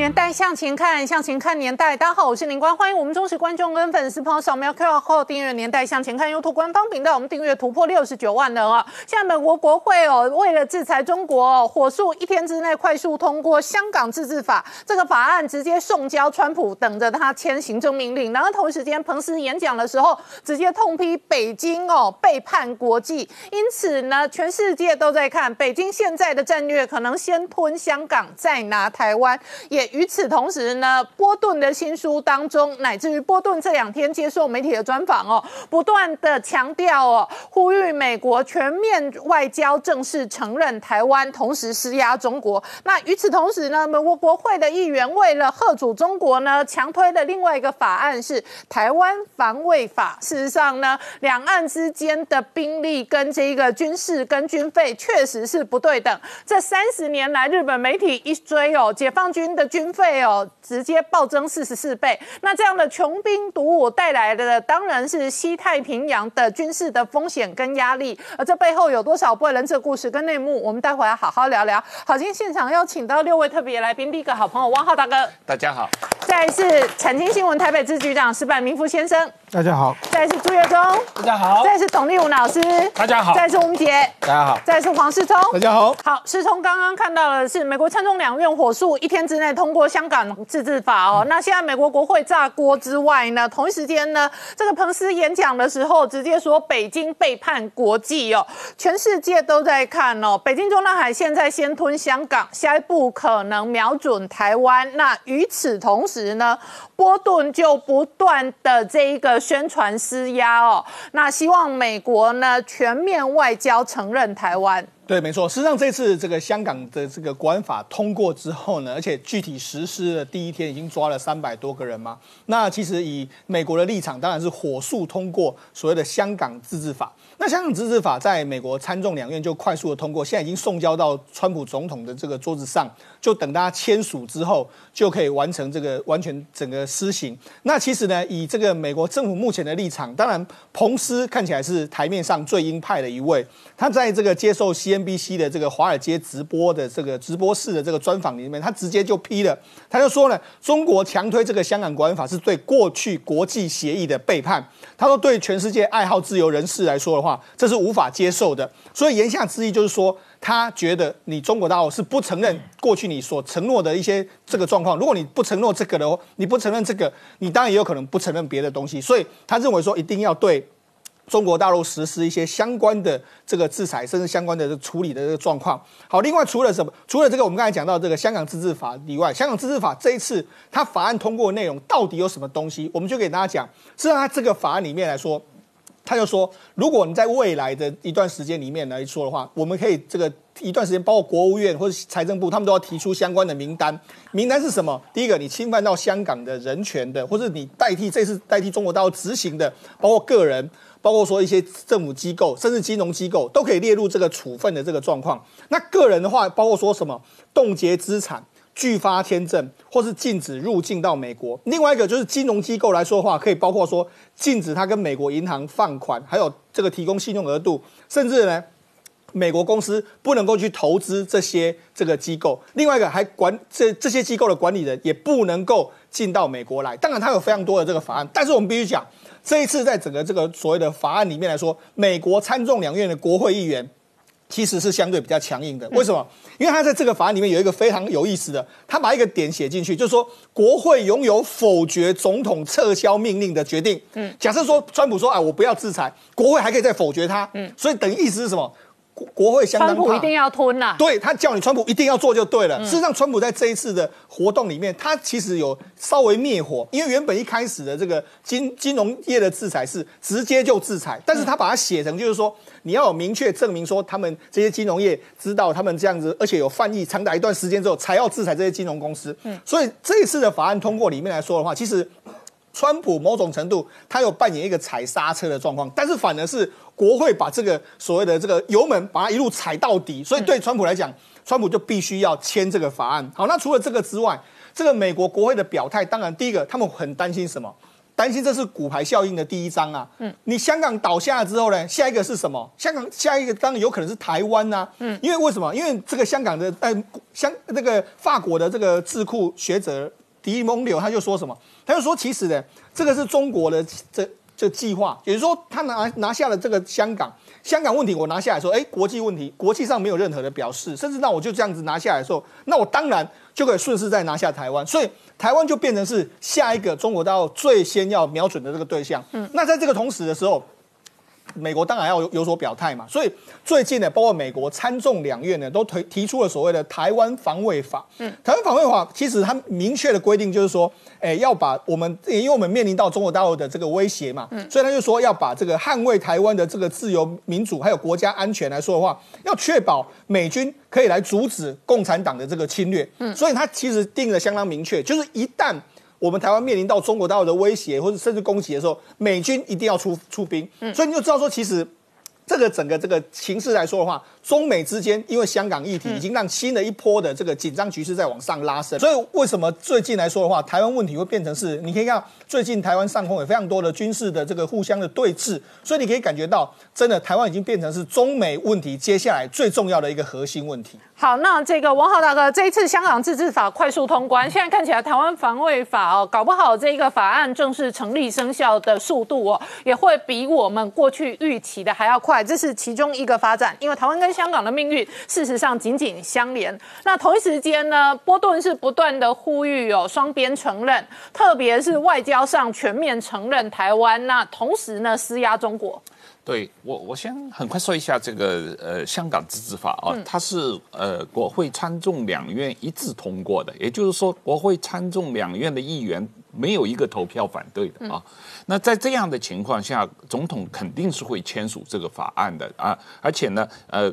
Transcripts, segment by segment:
年代向前看，向前看年代。大家好，我是林官，欢迎我们忠实观众跟粉丝朋友扫描 QR Code 订阅《年代向前看》YouTube 官方频道。我们订阅突破六十九万人啊！现在美国国会哦，为了制裁中国哦，火速一天之内快速通过《香港自治法》这个法案，直接送交川普，等着他签行政命令。然后同时间，彭斯演讲的时候，直接痛批北京哦背叛国际。因此呢，全世界都在看北京现在的战略，可能先吞香港，再拿台湾。也与此同时呢，波顿的新书当中，乃至于波顿这两天接受媒体的专访哦，不断的强调哦，呼吁美国全面外交正式承认台湾，同时施压中国。那与此同时呢，美国国会的议员为了贺阻中国呢，强推的另外一个法案是《台湾防卫法》。事实上呢，两岸之间的兵力跟这个军事跟军费确实是不对等。这三十年来，日本媒体一追哦，解放军的军费哦，直接暴增四十四倍。那这样的穷兵黩武带来的，当然是西太平洋的军事的风险跟压力。而这背后有多少不为人知的故事跟内幕，我们待会要好好聊聊。好，今天现场邀请到六位特别来宾，第一个好朋友汪浩大哥，大家好，再来是产经新闻台北支局长石柏明夫先生，大家好，再来是朱月忠，大家好。再来是董立武老师，大家好。再来是吴杰，大家好，再来是黄世聪，大家好。好，世聪刚刚看到的是美国参众两院火速一天之内通过香港自治法哦。那现在美国国会炸锅之外呢，同一时间呢，这个彭斯演讲的时候直接说北京背叛国际哦，全世界都在看哦。北京中南海现在先吞香港，下一步可能瞄准台湾。那与此同时呢，波顿就不断的这一个宣传施压哦，那希望美国呢全面外交承认台湾。对，没错。事实上，这次这个香港的这个国安法通过之后呢，而且具体实施的第一天已经抓了三百多个人嘛。那其实以美国的立场，当然是火速通过所谓的香港自治法。那香港自治法在美国参众两院就快速的通过，现在已经送交到川普总统的这个桌子上，就等大家签署之后，就可以完成这个完全整个施行。那其实呢，以这个美国政府目前的立场，当然彭斯看起来是台面上最鹰派的一位，他在这个接受 CNBC 的这个华尔街直播的这个直播室的这个专访里面，他直接就批了，他就说呢，中国强推这个香港国安法是对过去国际协议的背叛。他说，对全世界爱好自由人士来说的话，这是无法接受的。所以言下之意就是说，他觉得你中国大陆是不承认过去你所承诺的一些这个状况。如果你不承诺这个的话，你不承认这个，你当然也有可能不承认别的东西。所以他认为说，一定要对。中国大陆实施一些相关的这个制裁，甚至相关的处理的这个状况。好，另外除了什么？除了这个，我们刚才讲到这个香港自治法以外，香港自治法这一次它法案通过的内容到底有什么东西？我们就给大家讲。实际上，它这个法案里面来说，他就说，如果你在未来的一段时间里面来说的话，我们可以这个一段时间，包括国务院或者财政部，他们都要提出相关的名单。名单是什么？第一个，你侵犯到香港的人权的，或者你代替这次代替中国大陆执行的，包括个人。包括说一些政府机构，甚至金融机构都可以列入这个处分的这个状况。那个人的话，包括说什么冻结资产、拒发签证，或是禁止入境到美国。另外一个就是金融机构来说的话，可以包括说禁止他跟美国银行放款，还有这个提供信用额度，甚至呢，美国公司不能够去投资这些这个机构。另外一个还管这这些机构的管理人也不能够进到美国来。当然，它有非常多的这个法案，但是我们必须讲。这一次在整个这个所谓的法案里面来说，美国参众两院的国会议员其实是相对比较强硬的。为什么？因为他在这个法案里面有一个非常有意思的，他把一个点写进去，就是说国会拥有否决总统撤销命令的决定。嗯，假设说川普说啊，我不要制裁，国会还可以再否决他。嗯，所以等于意思是什么？国会相当川普一定要吞呐，对他叫你川普一定要做就对了。事实上，川普在这一次的活动里面，他其实有稍微灭火，因为原本一开始的这个金金融业的制裁是直接就制裁，但是他把它写成就是说，你要有明确证明说他们这些金融业知道他们这样子，而且有犯意长达一段时间之后才要制裁这些金融公司。嗯，所以这一次的法案通过里面来说的话，其实。川普某种程度，他有扮演一个踩刹车的状况，但是反而是国会把这个所谓的这个油门把它一路踩到底，所以对川普来讲，川普就必须要签这个法案。好，那除了这个之外，这个美国国会的表态，当然第一个他们很担心什么？担心这是骨牌效应的第一章啊。嗯，你香港倒下了之后呢，下一个是什么？香港下一个当然有可能是台湾呐。嗯，因为为什么？因为这个香港的呃香这个法国的这个智库学者迪蒙柳他就说什么？他就说其实呢，这个是中国的这这计划，也就是说他拿拿下了这个香港。香港问题我拿下来说，哎，国际问题，国际上没有任何的表示，甚至那我就这样子拿下来的时候，那我当然就可以顺势再拿下台湾，所以台湾就变成是下一个中国大陆最先要瞄准的这个对象。嗯，那在这个同时的时候。美国当然要有有所表态嘛，所以最近呢，包括美国参众两院呢，都提提出了所谓的台湾防卫法。嗯，台湾防卫法其实它明确的规定就是说，哎，要把我们，因为我们面临到中国大陆的这个威胁嘛，嗯，所以他就说要把这个捍卫台湾的这个自由民主还有国家安全来说的话，要确保美军可以来阻止共产党的这个侵略。嗯，所以他其实定的相当明确，就是一旦。我们台湾面临到中国大陆的威胁或者甚至攻击的时候，美军一定要出出兵，所以你就知道说，其实这个整个这个形势来说的话。中美之间，因为香港议题已经让新的一波的这个紧张局势在往上拉升，所以为什么最近来说的话，台湾问题会变成是？你可以看最近台湾上空有非常多的军事的这个互相的对峙，所以你可以感觉到，真的台湾已经变成是中美问题接下来最重要的一个核心问题。好，那这个王浩大哥，这一次香港自治法快速通关，现在看起来台湾防卫法哦，搞不好这个法案正式成立生效的速度哦，也会比我们过去预期的还要快，这是其中一个发展，因为台湾跟香港的命运事实上紧紧相连。那同一时间呢，波顿是不断的呼吁有双边承认，特别是外交上全面承认台湾。那同时呢，施压中国。对我，我先很快说一下这个呃香港自治法啊，它是呃国会参众两院一致通过的，也就是说国会参众两院的议员没有一个投票反对的啊。那在这样的情况下，总统肯定是会签署这个法案的啊，而且呢，呃，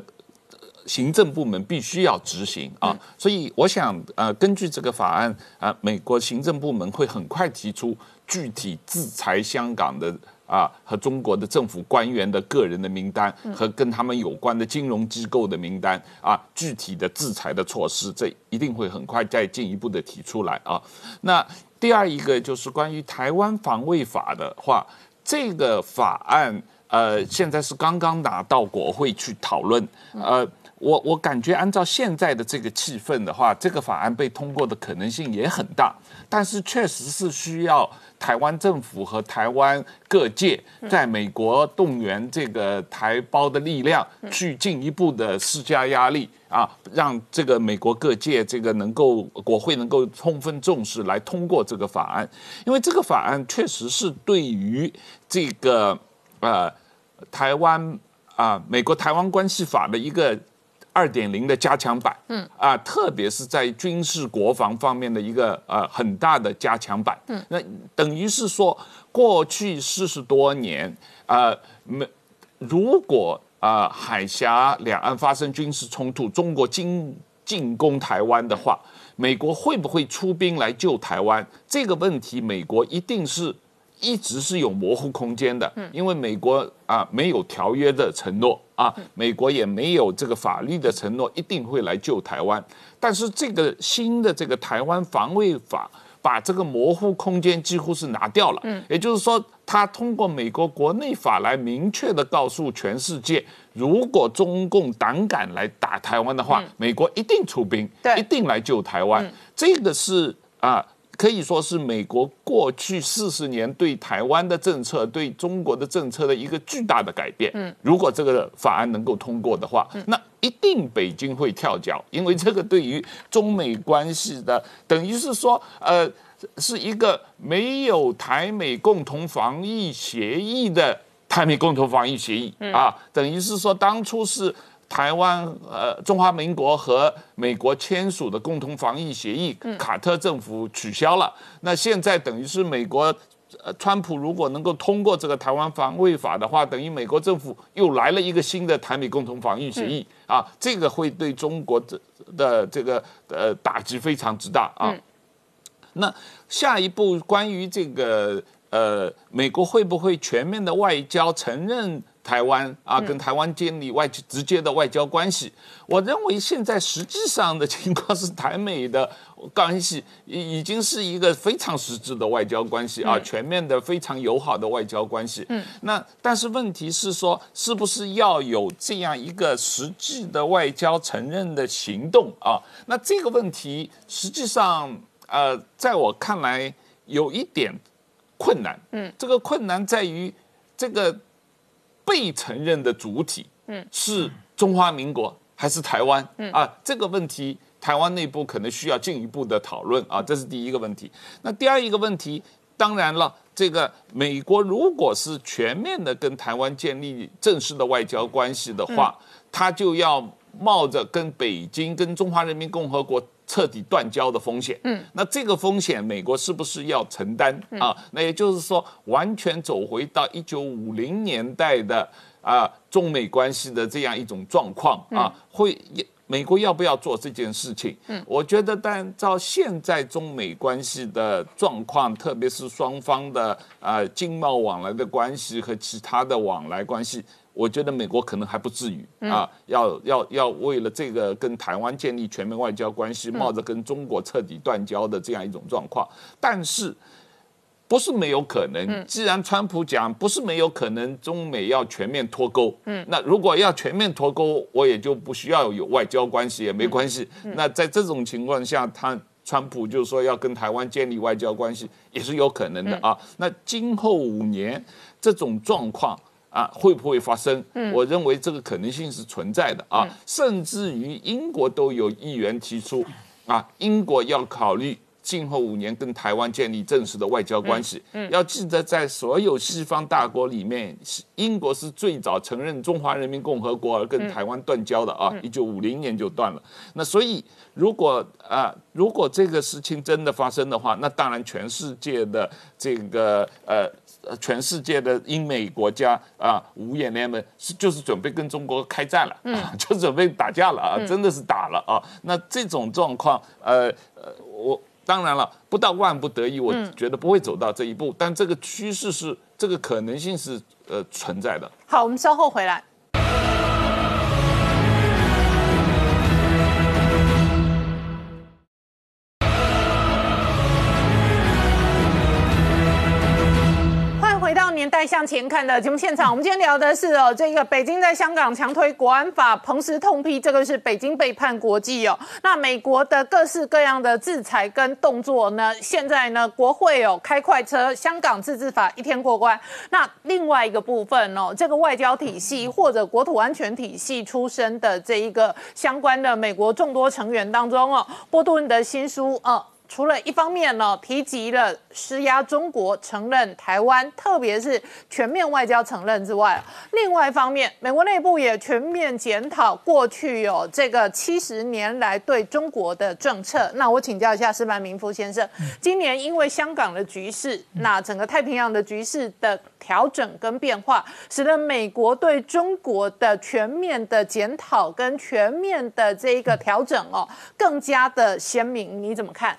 行政部门必须要执行啊，所以我想呃，根据这个法案啊，美国行政部门会很快提出具体制裁香港的。啊，和中国的政府官员的个人的名单，和跟他们有关的金融机构的名单，啊，具体的制裁的措施，这一定会很快再进一步的提出来啊。那第二一个就是关于台湾防卫法的话，这个法案呃，现在是刚刚拿到国会去讨论，呃，我我感觉按照现在的这个气氛的话，这个法案被通过的可能性也很大，但是确实是需要。台湾政府和台湾各界在美国动员这个台胞的力量，去进一步的施加压力啊，让这个美国各界这个能够国会能够充分重视来通过这个法案，因为这个法案确实是对于这个呃台湾啊美国台湾关系法的一个。二点零的加强版，嗯啊，特别是在军事国防方面的一个呃很大的加强版，嗯，那等于是说过去四十多年，呃，没如果啊海峡两岸发生军事冲突，中国进进攻台湾的话，美国会不会出兵来救台湾？这个问题，美国一定是。一直是有模糊空间的，因为美国啊没有条约的承诺啊，美国也没有这个法律的承诺，一定会来救台湾。但是这个新的这个台湾防卫法，把这个模糊空间几乎是拿掉了。嗯，也就是说，他通过美国国内法来明确的告诉全世界，如果中共胆敢来打台湾的话，美国一定出兵，一定来救台湾。这个是啊。可以说是美国过去四十年对台湾的政策、对中国的政策的一个巨大的改变。嗯，如果这个法案能够通过的话，那一定北京会跳脚，因为这个对于中美关系的，等于是说，呃，是一个没有台美共同防疫协议的台美共同防疫协议啊，等于是说当初是。台湾呃，中华民国和美国签署的共同防疫协议，卡特政府取消了。那现在等于是美国，呃，川普如果能够通过这个台湾防卫法的话，等于美国政府又来了一个新的台美共同防御协议啊，这个会对中国的的这个呃打击非常之大啊。那下一步关于这个呃，美国会不会全面的外交承认？台湾啊，跟台湾建立外直接的外交关系。我认为现在实际上的情况是，台美的关系已已经是一个非常实质的外交关系啊，全面的非常友好的外交关系。嗯，那但是问题是说，是不是要有这样一个实际的外交承认的行动啊？那这个问题实际上呃，在我看来有一点困难。嗯，这个困难在于这个。被承认的主体，嗯，是中华民国还是台湾？嗯啊，这个问题台湾内部可能需要进一步的讨论啊，这是第一个问题。那第二一个问题，当然了，这个美国如果是全面的跟台湾建立正式的外交关系的话，他就要冒着跟北京、跟中华人民共和国。彻底断交的风险，嗯，那这个风险美国是不是要承担啊？那也就是说，完全走回到一九五零年代的啊中美关系的这样一种状况啊，会美国要不要做这件事情？嗯，我觉得，但照现在中美关系的状况，特别是双方的啊经贸往来的关系和其他的往来关系。我觉得美国可能还不至于啊，要要要为了这个跟台湾建立全面外交关系，冒着跟中国彻底断交的这样一种状况。但是不是没有可能？既然川普讲不是没有可能，中美要全面脱钩，嗯，那如果要全面脱钩，我也就不需要有外交关系也没关系。那在这种情况下，他川普就说要跟台湾建立外交关系也是有可能的啊。那今后五年这种状况。啊，会不会发生？嗯，我认为这个可能性是存在的啊，甚至于英国都有议员提出，啊，英国要考虑今后五年跟台湾建立正式的外交关系。嗯，要记得在所有西方大国里面，英国是最早承认中华人民共和国而跟台湾断交的啊，一九五零年就断了。那所以，如果啊，如果这个事情真的发生的话，那当然全世界的这个呃。全世界的英美国家啊，五眼联盟是就是准备跟中国开战了，啊，就准备打架了啊，真的是打了啊。那这种状况，呃呃，我当然了，不到万不得已，我觉得不会走到这一步，但这个趋势是，这个可能性是呃存在的。好，我们稍后回来。向前看的节目现场，我们今天聊的是哦，这个北京在香港强推国安法，彭时痛批这个是北京背叛国际哦。那美国的各式各样的制裁跟动作呢，现在呢，国会哦开快车，香港自治法一天过关。那另外一个部分哦，这个外交体系或者国土安全体系出身的这一个相关的美国众多成员当中哦，波多恩的新书哦。除了一方面呢，提及了施压中国承认台湾，特别是全面外交承认之外，另外一方面，美国内部也全面检讨过去有这个七十年来对中国的政策。那我请教一下施曼明夫先生，今年因为香港的局势，那整个太平洋的局势的调整跟变化，使得美国对中国的全面的检讨跟全面的这一个调整哦，更加的鲜明。你怎么看？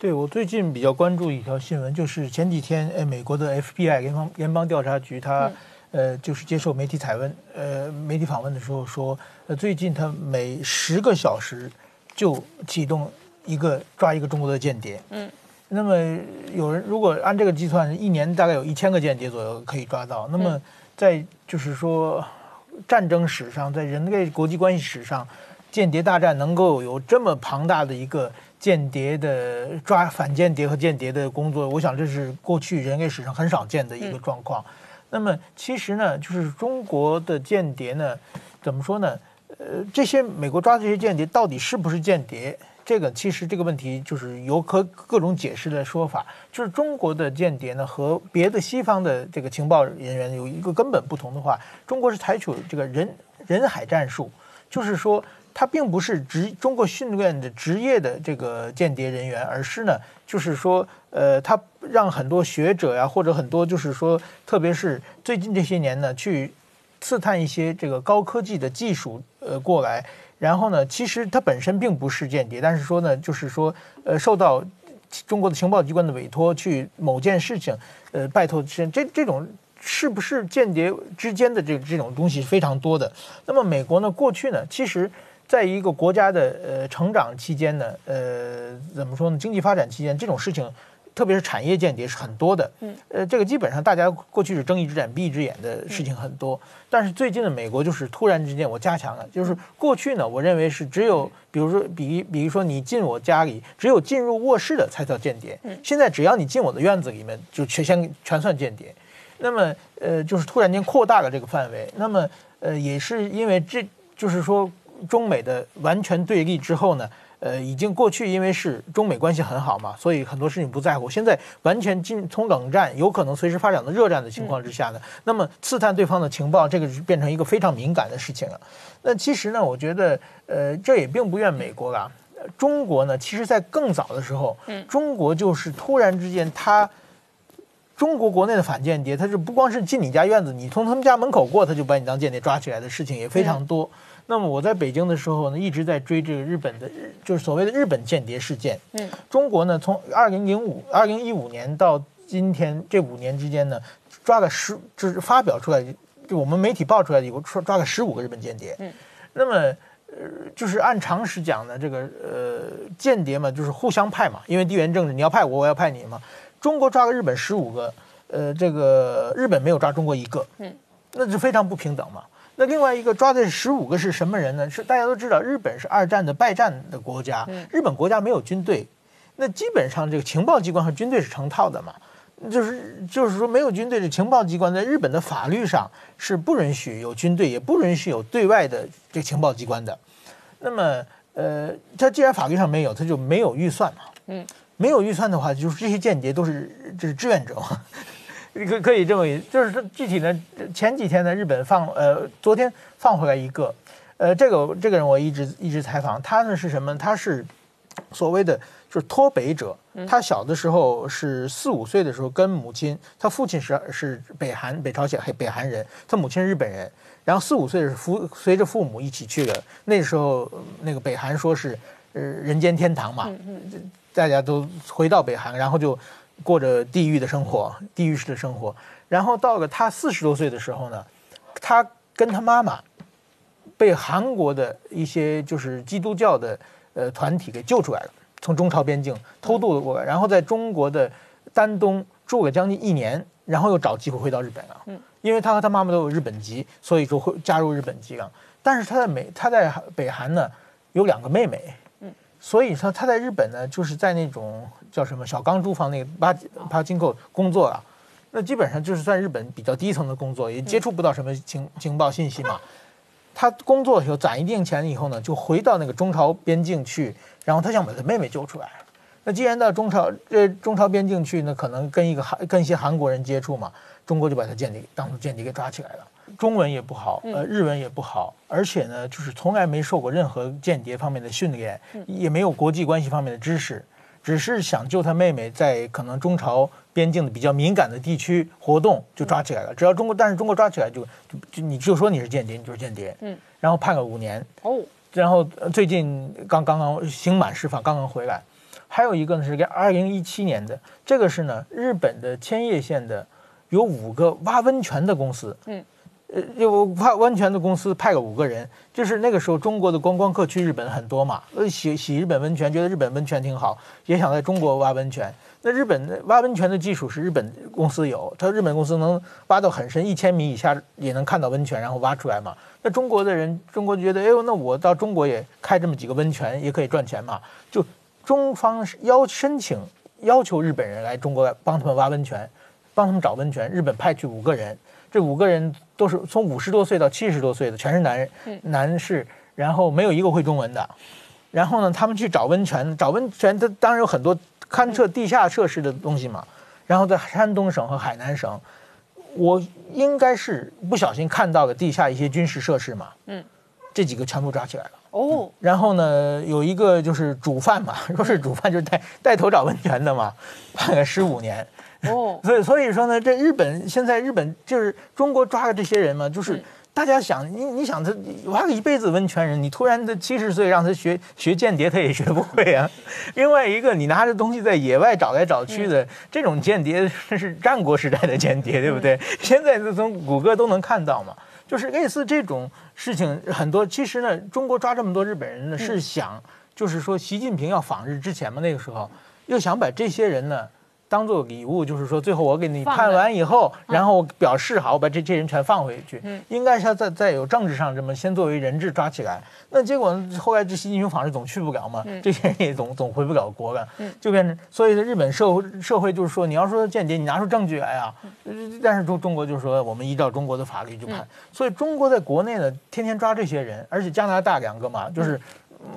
对我最近比较关注一条新闻，就是前几天，呃，美国的 FBI 联邦联邦调查局，他，呃，就是接受媒体采问，呃，媒体访问的时候说，呃，最近他每十个小时就启动一个抓一个中国的间谍。嗯。那么有人如果按这个计算，一年大概有一千个间谍左右可以抓到。那么在就是说战争史上，在人类国际关系史上，间谍大战能够有这么庞大的一个。间谍的抓反间谍和间谍的工作，我想这是过去人类史上很少见的一个状况。那么其实呢，就是中国的间谍呢，怎么说呢？呃，这些美国抓这些间谍到底是不是间谍？这个其实这个问题就是有可各种解释的说法。就是中国的间谍呢和别的西方的这个情报人员有一个根本不同的话，中国是采取这个人人海战术，就是说。他并不是职中国训练的职业的这个间谍人员，而是呢，就是说，呃，他让很多学者呀，或者很多就是说，特别是最近这些年呢，去刺探一些这个高科技的技术，呃，过来，然后呢，其实他本身并不是间谍，但是说呢，就是说，呃，受到中国的情报机关的委托去某件事情，呃，拜托这这这种。是不是间谍之间的这这种东西非常多的。那么美国呢，过去呢，其实在一个国家的呃成长期间呢，呃，怎么说呢，经济发展期间这种事情。特别是产业间谍是很多的，嗯，呃，这个基本上大家过去是睁一只眼闭一只眼的事情很多，但是最近的美国就是突然之间我加强了，就是过去呢，我认为是只有比如说比比如说你进我家里，只有进入卧室的才叫间谍，嗯，现在只要你进我的院子里面就全先全算间谍，那么呃就是突然间扩大了这个范围，那么呃也是因为这就是说中美的完全对立之后呢。呃，已经过去，因为是中美关系很好嘛，所以很多事情不在乎。现在完全进从冷战，有可能随时发展到热战的情况之下呢，那么刺探对方的情报，这个是变成一个非常敏感的事情了。那其实呢，我觉得，呃，这也并不怨美国啦。中国呢，其实在更早的时候，中国就是突然之间，他中国国内的反间谍，他是不光是进你家院子，你从他们家门口过，他就把你当间谍抓起来的事情也非常多。那么我在北京的时候呢，一直在追这个日本的，就是所谓的日本间谍事件。嗯，中国呢，从二零零五、二零一五年到今天这五年之间呢，抓了十，就是发表出来，就我们媒体报出来的，有抓抓了十五个日本间谍。嗯，那么呃，就是按常识讲呢，这个呃间谍嘛，就是互相派嘛，因为地缘政治，你要派我，我要派你嘛。中国抓了日本十五个，呃，这个日本没有抓中国一个。嗯，那就非常不平等嘛。那另外一个抓的是十五个是什么人呢？是大家都知道，日本是二战的败战的国家，日本国家没有军队，那基本上这个情报机关和军队是成套的嘛，就是就是说没有军队的情报机关在日本的法律上是不允许有军队，也不允许有对外的这个情报机关的。那么，呃，他既然法律上没有，他就没有预算嘛，嗯，没有预算的话，就是这些间谍都是这是志愿者嘛。可可以这么，就是说具体呢，前几天呢，日本放呃，昨天放回来一个，呃，这个这个人我一直一直采访他呢是什么？他是所谓的就是脱北者，他小的时候是四五岁的时候跟母亲，他父亲是是北韩北朝鲜黑北韩人，他母亲是日本人，然后四五岁是父随着父母一起去的，那时候那个北韩说是呃人间天堂嘛，大家都回到北韩，然后就。过着地狱的生活，地狱式的生活。然后到了他四十多岁的时候呢，他跟他妈妈被韩国的一些就是基督教的呃团体给救出来了，从中朝边境偷渡过来，然后在中国的丹东住了将近一年，然后又找机会回到日本了。嗯，因为他和他妈妈都有日本籍，所以说会加入日本籍了。但是他在美他在北韩呢有两个妹妹，嗯，所以说他在日本呢就是在那种。叫什么小钢珠房那个八八金扣工作啊，那基本上就是在日本比较低层的工作，也接触不到什么情情报信息嘛。他工作的时候攒一定钱以后呢，就回到那个中朝边境去，然后他想把他妹妹救出来。那既然到中朝这中朝边境去，那可能跟一个韩跟一些韩国人接触嘛，中国就把他间谍当成间谍给抓起来了。中文也不好，呃，日文也不好，而且呢，就是从来没受过任何间谍方面的训练，也没有国际关系方面的知识。只是想救他妹妹，在可能中朝边境的比较敏感的地区活动，就抓起来了。只要中国，但是中国抓起来就就你就说你是间谍，你就是间谍。嗯，然后判了五年。哦，然后最近刚刚刚刑满释放，刚刚回来。还有一个呢是二零一七年的，这个是呢日本的千叶县的有五个挖温泉的公司。嗯。呃，有挖温泉的公司派了五个人，就是那个时候中国的观光客去日本很多嘛，呃，洗洗日本温泉，觉得日本温泉挺好，也想在中国挖温泉。那日本挖温泉的技术是日本公司有，他日本公司能挖到很深，一千米以下也能看到温泉，然后挖出来嘛。那中国的人，中国觉得，哎呦，那我到中国也开这么几个温泉，也可以赚钱嘛。就中方要申请要求日本人来中国帮他们挖温泉，帮他们找温泉，日本派去五个人。这五个人都是从五十多岁到七十多岁的，全是男人，男士，然后没有一个会中文的。然后呢，他们去找温泉，找温泉，他当然有很多勘测地下设施的东西嘛。然后在山东省和海南省，我应该是不小心看到了地下一些军事设施嘛。嗯，这几个全部抓起来了。哦，然后呢，有一个就是主犯嘛，说是主犯就是带带头找温泉的嘛，判了十五年。哦，所以所以说呢，这日本现在日本就是中国抓的这些人嘛，就是大家想，你你想他挖个一辈子温泉人，你突然他七十岁让他学学间谍，他也学不会啊。另外一个，你拿着东西在野外找来找去的，这种间谍是战国时代的间谍，对不对？现在从谷歌都能看到嘛。就是类似这种事情很多。其实呢，中国抓这么多日本人呢，是想就是说，习近平要访日之前嘛，那个时候又想把这些人呢。当做礼物，就是说，最后我给你判完以后，然后表示好，我把这这人全放回去。嗯，应该是在在有政治上这么先作为人质抓起来。那结果后来这习近平访日总去不了嘛，这些人也总总回不了国了，就变成所以日本社会社会就是说，你要说间谍，你拿出证据来啊。但是中中国就是说，我们依照中国的法律去判。所以中国在国内呢，天天抓这些人，而且加拿大两个嘛，就是。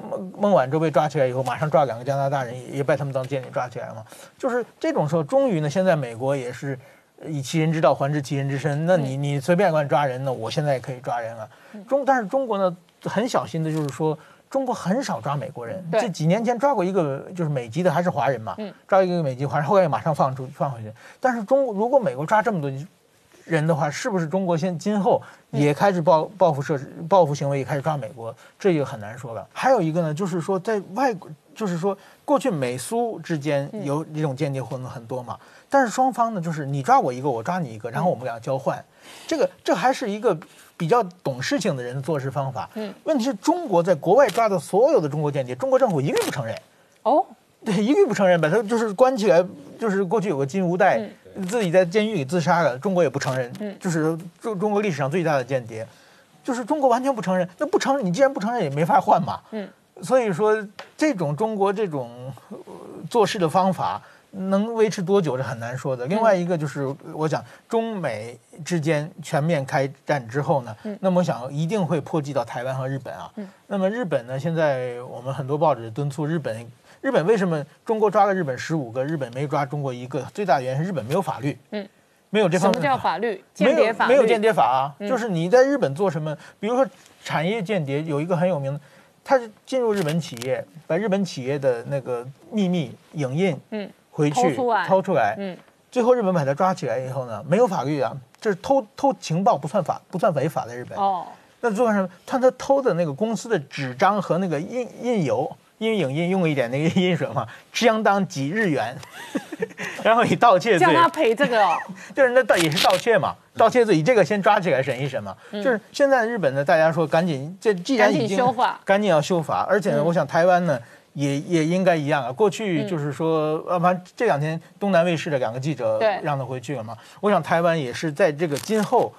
孟孟晚舟被抓起来以后，马上抓两个加拿大人，也把他们当间谍抓起来了嘛。就是这种时候，终于呢，现在美国也是以其人之道还治其人之身。那你你随便乱抓人呢，我现在也可以抓人了。中但是中国呢，很小心的，就是说中国很少抓美国人。这几年前抓过一个，就是美籍的，还是华人嘛，抓一个美籍华人，后来马上放出放回去。但是中如果美国抓这么多。人的话，是不是中国现今后也开始报报复设施、报复行为，也开始抓美国？这就很难说了。还有一个呢，就是说在外国，就是说过去美苏之间有这种间谍活动很多嘛，但是双方呢，就是你抓我一个，我抓你一个，然后我们俩交换。这个这还是一个比较懂事情的人的做事方法。嗯，问题是中国在国外抓的所有的中国间谍，中国政府一律不承认。哦，对，一律不承认，把他就是关起来，就是过去有个金无代。自己在监狱里自杀了，中国也不承认，就是中中国历史上最大的间谍，就是中国完全不承认。那不承认，你既然不承认，也没法换嘛。嗯，所以说这种中国这种做事的方法能维持多久是很难说的。另外一个就是，我想中美之间全面开战之后呢，那么我想一定会波及到台湾和日本啊。那么日本呢，现在我们很多报纸敦促日本。日本为什么中国抓了日本十五个，日本没抓中国一个？最大的原因是日本没有法律，嗯，没有这方面。什么叫法律？间谍法？没有间谍法啊，就是你在日本做什么，比如说产业间谍，有一个很有名的，他是进入日本企业，把日本企业的那个秘密影印，嗯，回去掏出来，嗯，最后日本把他抓起来以后呢，没有法律啊，这是偷偷情报不算法，不算违法在日本。哦，那做什么？他他偷的那个公司的纸张和那个印印油。因为影印用一点那个印水嘛，相当几日元，然后以盗窃罪，叫他赔这个哦，就是那盗也是盗窃嘛，盗窃罪以这个先抓起来审一审嘛。就是现在日本呢，大家说赶紧，这既然已经修法，赶紧要修法，而且呢，我想台湾呢也也应该一样啊。过去就是说，啊，反正这两天东南卫视的两个记者让他回去了嘛。我想台湾也是在这个今后。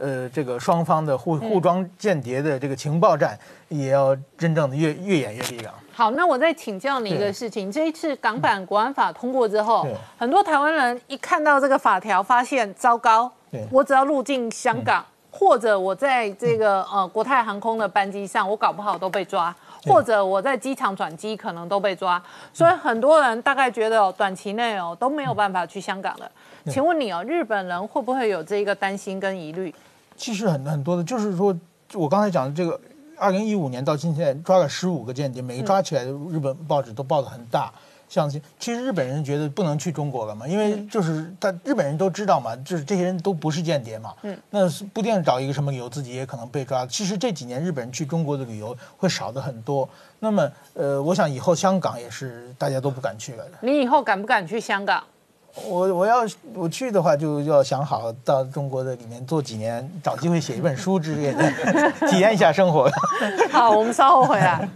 呃，这个双方的互互装间谍的这个情报战，也要真正的越越演越厉害。好，那我再请教你一个事情：这一次港版国安法通过之后，很多台湾人一看到这个法条，发现糟糕，我只要入境香港，或者我在这个呃国泰航空的班机上，我搞不好都被抓，或者我在机场转机可能都被抓，所以很多人大概觉得短期内哦都没有办法去香港了。请问你哦，日本人会不会有这个担心跟疑虑？其实很很多的，就是说，我刚才讲的这个，二零一五年到今天抓了十五个间谍，每个抓起来的日本报纸都报的很大。像其实日本人觉得不能去中国了嘛，因为就是他日本人都知道嘛，就是这些人都不是间谍嘛。嗯。那不定找一个什么理由，自己也可能被抓。其实这几年日本人去中国的旅游会少的很多。那么，呃，我想以后香港也是大家都不敢去了。你以后敢不敢去香港？我我要我去的话，就要想好到中国的里面做几年，找机会写一本书之类的，体验一下生活。好，我们稍后回来。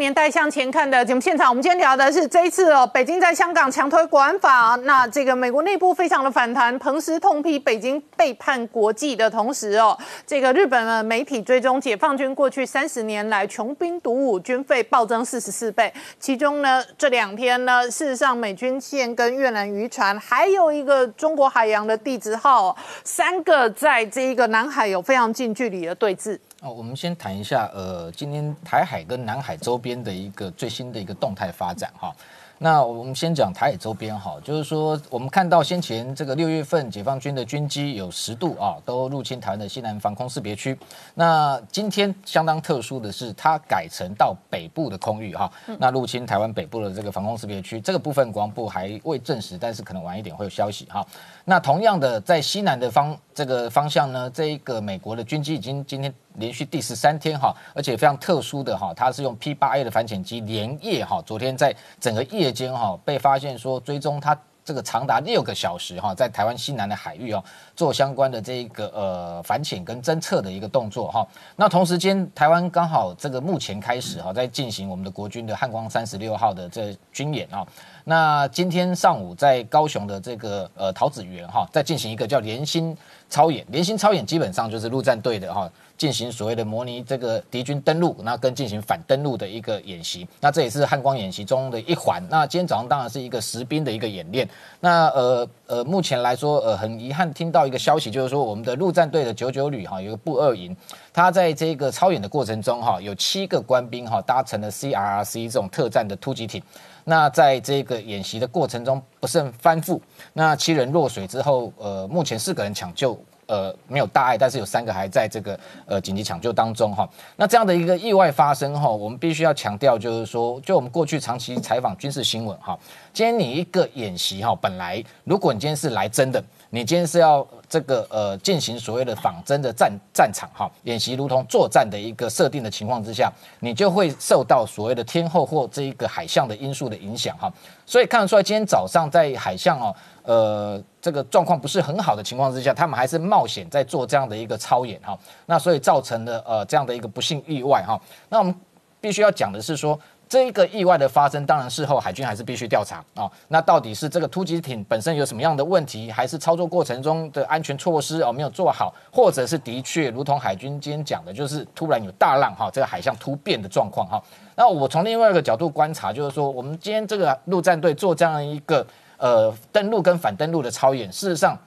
年代向前看的节目现场，我们今天聊的是这一次哦，北京在香港强推国安法，那这个美国内部非常的反弹，彭斯痛批北京背叛国际的同时哦，这个日本的媒体追踪解放军过去三十年来穷兵黩武，军费暴增四十四倍，其中呢这两天呢，事实上美军舰跟越南渔船，还有一个中国海洋的地质号，三个在这一个南海有非常近距离的对峙。哦，我们先谈一下，呃，今天台海跟南海周边的一个最新的一个动态发展哈。那我们先讲台海周边哈，就是说我们看到先前这个六月份解放军的军机有十度啊，都入侵台湾的西南防空识别区。那今天相当特殊的是，它改成到北部的空域哈，那入侵台湾北部的这个防空识别区，这个部分国防部还未证实，但是可能晚一点会有消息哈。那同样的，在西南的方这个方向呢，这一个美国的军机已经今天连续第十三天哈，而且非常特殊的哈，它是用 P 八 A 的反潜机连夜哈，昨天在整个夜间哈被发现说追踪它这个长达六个小时哈，在台湾西南的海域哦做相关的这一个呃反潜跟侦测的一个动作哈。那同时间，台湾刚好这个目前开始哈在进行我们的国军的汉光三十六号的这军演啊。那今天上午在高雄的这个呃桃子园哈，在进行一个叫联心超演，联心超演基本上就是陆战队的哈，进行所谓的模拟这个敌军登陆，那跟进行反登陆的一个演习。那这也是汉光演习中的一环。那今天早上当然是一个实兵的一个演练。那呃呃，目前来说呃很遗憾听到一个消息，就是说我们的陆战队的九九旅哈有个步二营，他在这个超演的过程中哈，有七个官兵哈搭乘了 CRRC 这种特战的突击艇。那在这个演习的过程中不慎翻覆，那七人落水之后，呃，目前四个人抢救，呃，没有大碍，但是有三个还在这个呃紧急抢救当中哈。那这样的一个意外发生哈，我们必须要强调，就是说，就我们过去长期采访军事新闻哈，今天你一个演习哈，本来如果你今天是来真的。你今天是要这个呃进行所谓的仿真的战战场哈演习，如同作战的一个设定的情况之下，你就会受到所谓的天后或这一个海象的因素的影响哈。所以看得出来，今天早上在海象哦，呃这个状况不是很好的情况之下，他们还是冒险在做这样的一个操演哈。那所以造成了呃这样的一个不幸意外哈。那我们必须要讲的是说。这一个意外的发生，当然事后海军还是必须调查啊。那到底是这个突击艇本身有什么样的问题，还是操作过程中的安全措施哦没有做好，或者是的确如同海军今天讲的，就是突然有大浪哈，这个海象突变的状况哈。那我从另外一个角度观察，就是说我们今天这个陆战队做这样一个呃登陆跟反登陆的操演，事实上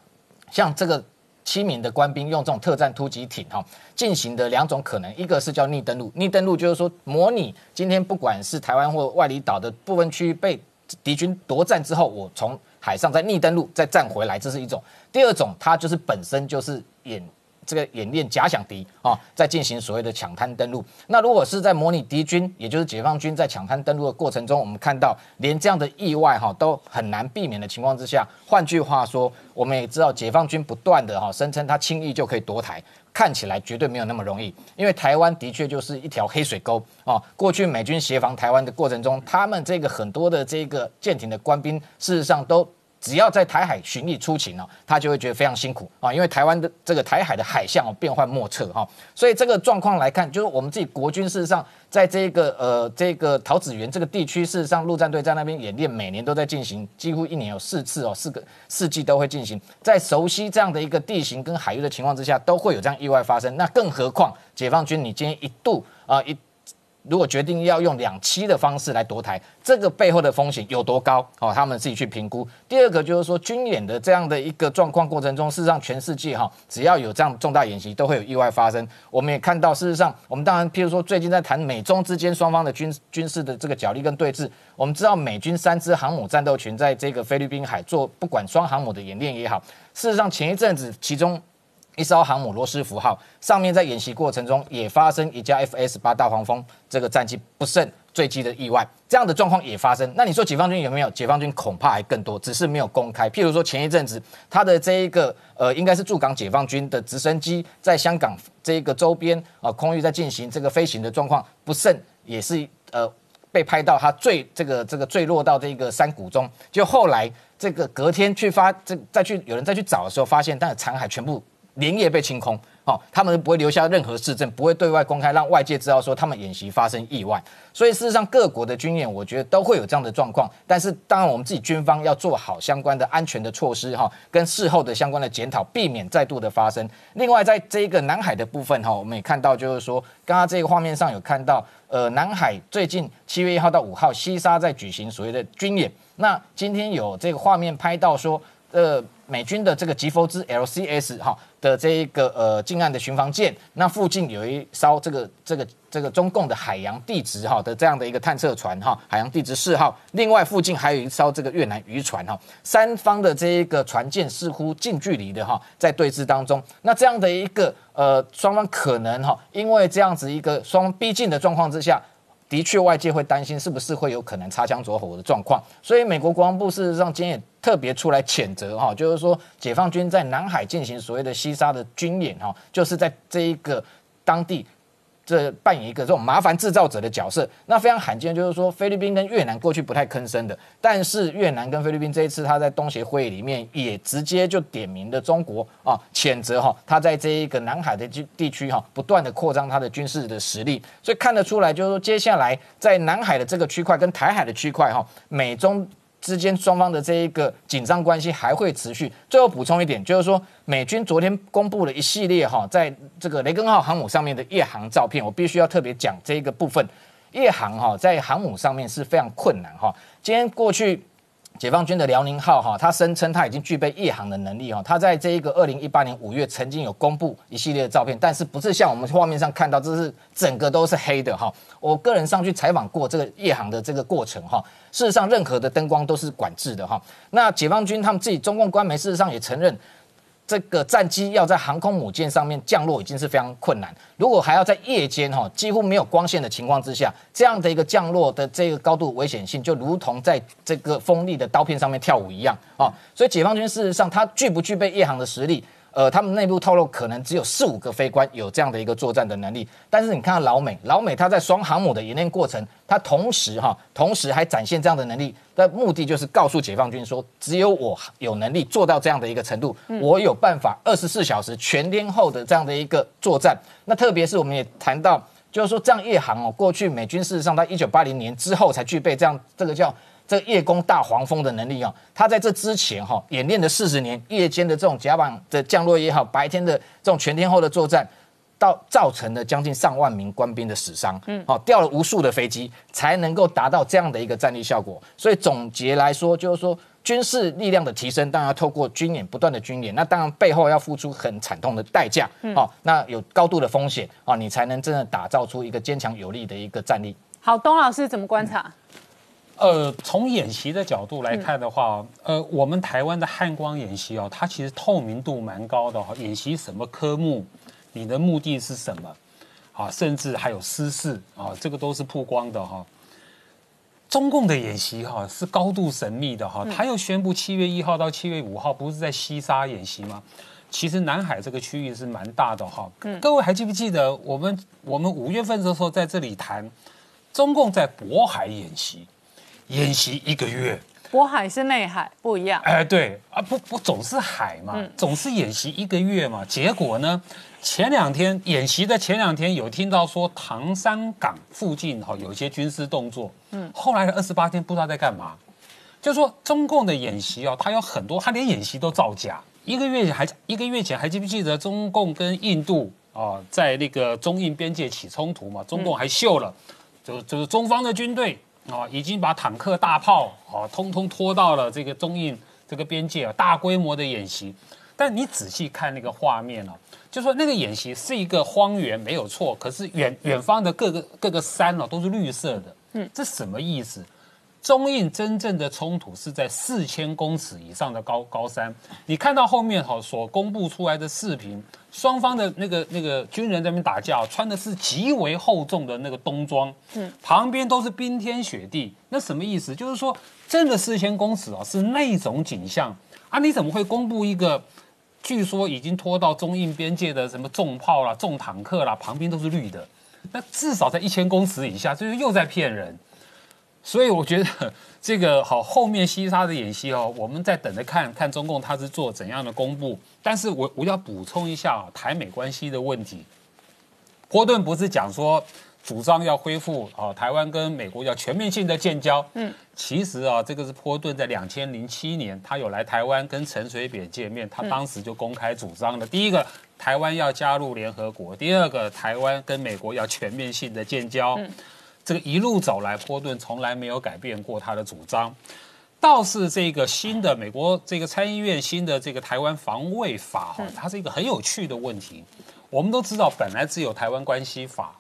像这个。七名的官兵用这种特战突击艇哈进行的两种可能，一个是叫逆登陆，逆登陆就是说模拟今天不管是台湾或外里岛的部分区域被敌军夺占之后，我从海上再逆登陆再战回来，这是一种；第二种，它就是本身就是演。这个演练假想敌啊，在进行所谓的抢滩登陆。那如果是在模拟敌军，也就是解放军在抢滩登陆的过程中，我们看到连这样的意外哈都很难避免的情况之下，换句话说，我们也知道解放军不断的哈声称他轻易就可以夺台，看起来绝对没有那么容易，因为台湾的确就是一条黑水沟啊。过去美军协防台湾的过程中，他们这个很多的这个舰艇的官兵，事实上都。只要在台海巡弋出勤哦，他就会觉得非常辛苦啊，因为台湾的这个台海的海象哦变幻莫测哈，所以这个状况来看，就是我们自己国军事实上在这个呃这个桃子园这个地区，事实上陆战队在那边演练，每年都在进行，几乎一年有四次哦，四个四季都会进行，在熟悉这样的一个地形跟海域的情况之下，都会有这样意外发生，那更何况解放军你今天一度啊一。如果决定要用两栖的方式来夺台，这个背后的风险有多高？哦，他们自己去评估。第二个就是说，军演的这样的一个状况过程中，事实上全世界哈，只要有这样重大演习，都会有意外发生。我们也看到，事实上，我们当然，譬如说最近在谈美中之间双方的军军事的这个角力跟对峙，我们知道美军三支航母战斗群在这个菲律宾海做不管双航母的演练也好，事实上前一阵子其中。一艘航母罗斯福号上面在演习过程中也发生一架 F S 八大黄蜂这个战机不慎坠机的意外，这样的状况也发生。那你说解放军有没有？解放军恐怕还更多，只是没有公开。譬如说前一阵子他的这一个呃，应该是驻港解放军的直升机在香港这一个周边啊空域在进行这个飞行的状况不慎，也是呃被拍到它坠这个这个坠落到这个山谷中。就后来这个隔天去发这再去有人再去找的时候，发现但是残骸全部。连夜被清空，哦，他们不会留下任何市政，不会对外公开，让外界知道说他们演习发生意外。所以事实上，各国的军演，我觉得都会有这样的状况。但是，当然我们自己军方要做好相关的安全的措施，哈，跟事后的相关的检讨，避免再度的发生。另外，在这一个南海的部分，哈，我们也看到，就是说，刚刚这个画面上有看到，呃，南海最近七月一号到五号，西沙在举行所谓的军演。那今天有这个画面拍到说。呃美军的这个吉佛兹 LCS 哈的这一个呃近岸的巡防舰，那附近有一艘这个这个这个中共的海洋地质哈的这样的一个探测船哈，海洋地质四号，另外附近还有一艘这个越南渔船哈，三方的这一个船舰似乎近距离的哈在对峙当中，那这样的一个呃双方可能哈因为这样子一个双逼近的状况之下。的确，外界会担心是不是会有可能擦枪走火的状况，所以美国国防部事实上今天也特别出来谴责哈，就是说解放军在南海进行所谓的西沙的军演哈，就是在这一个当地。这扮演一个这种麻烦制造者的角色，那非常罕见，就是说菲律宾跟越南过去不太吭声的，但是越南跟菲律宾这一次他在东协会议里面也直接就点名了中国啊，谴责哈，他在这一个南海的地地区哈，不断的扩张他的军事的实力，所以看得出来，就是说接下来在南海的这个区块跟台海的区块哈，美中。之间双方的这一个紧张关系还会持续。最后补充一点，就是说美军昨天公布了一系列哈，在这个雷根号航母上面的夜航照片，我必须要特别讲这一个部分。夜航哈，在航母上面是非常困难哈。今天过去。解放军的辽宁号哈，他声称他已经具备夜航的能力哈。他在这一个二零一八年五月曾经有公布一系列的照片，但是不是像我们画面上看到，这是整个都是黑的哈。我个人上去采访过这个夜航的这个过程哈，事实上任何的灯光都是管制的哈。那解放军他们自己中共官媒事实上也承认。这个战机要在航空母舰上面降落已经是非常困难，如果还要在夜间哈几乎没有光线的情况之下，这样的一个降落的这个高度危险性，就如同在这个锋利的刀片上面跳舞一样啊！所以解放军事实上它具不具备夜航的实力？呃，他们内部透露可能只有四五个飞官有这样的一个作战的能力，但是你看到老美，老美他在双航母的演练过程，他同时哈，同时还展现这样的能力的目的就是告诉解放军说，只有我有能力做到这样的一个程度，我有办法二十四小时全天候的这样的一个作战。那特别是我们也谈到，就是说这样夜航哦，过去美军事实上在一九八零年之后才具备这样这个叫。这夜攻大黄蜂的能力啊，他在这之前哈演练了四十年，夜间的这种甲板的降落也好，白天的这种全天候的作战，到造成了将近上万名官兵的死伤，嗯，好掉了无数的飞机，才能够达到这样的一个战力效果。所以总结来说，就是说军事力量的提升，当然要透过军演不断的军演，那当然背后要付出很惨痛的代价，哦，那有高度的风险啊，你才能真的打造出一个坚强有力的一个战力。好，东老师怎么观察？呃，从演习的角度来看的话，呃，我们台湾的汉光演习哦，它其实透明度蛮高的哈。演习什么科目，你的目的是什么？啊，甚至还有私事啊，这个都是曝光的哈。中共的演习哈是高度神秘的哈，他又宣布七月一号到七月五号不是在西沙演习吗？其实南海这个区域是蛮大的哈。嗯，各位还记不记得我们我们五月份的时候在这里谈中共在渤海演习？演习一个月，渤海是内海不一样。哎，对啊，不不总是海嘛，总是演习一个月嘛。结果呢，前两天演习的前两天有听到说唐山港附近哈有一些军事动作，嗯，后来的二十八天不知道在干嘛。就说中共的演习哦，它有很多，它连演习都造假。一个月前还一个月前还记不记得中共跟印度啊在那个中印边界起冲突嘛？中共还秀了，就就是中方的军队。啊，已经把坦克、大炮啊，通通拖到了这个中印这个边界啊，大规模的演习。但你仔细看那个画面啊，就说那个演习是一个荒原，没有错。可是远远方的各个各个山哦，都是绿色的。嗯，这什么意思？中印真正的冲突是在四千公尺以上的高高山。你看到后面哈所公布出来的视频，双方的那个那个军人在那边打架，穿的是极为厚重的那个冬装，嗯，旁边都是冰天雪地。那什么意思？就是说真的四千公尺啊，是那种景象啊？你怎么会公布一个据说已经拖到中印边界的什么重炮啦、重坦克啦，旁边都是绿的？那至少在一千公尺以下，就是又在骗人。所以我觉得 这个好后面西沙的演习哦，我们在等着看看中共他是做怎样的公布。但是我我要补充一下啊台美关系的问题。波顿不是讲说主张要恢复啊，台湾跟美国要全面性的建交。嗯，其实啊，这个是波顿在两千零七年他有来台湾跟陈水扁见面，他当时就公开主张了：第一个，台湾要加入联合国；第二个，台湾跟美国要全面性的建交。这个一路走来，波顿从来没有改变过他的主张。倒是这个新的美国这个参议院新的这个台湾防卫法哈，它是一个很有趣的问题。我们都知道，本来只有台湾关系法，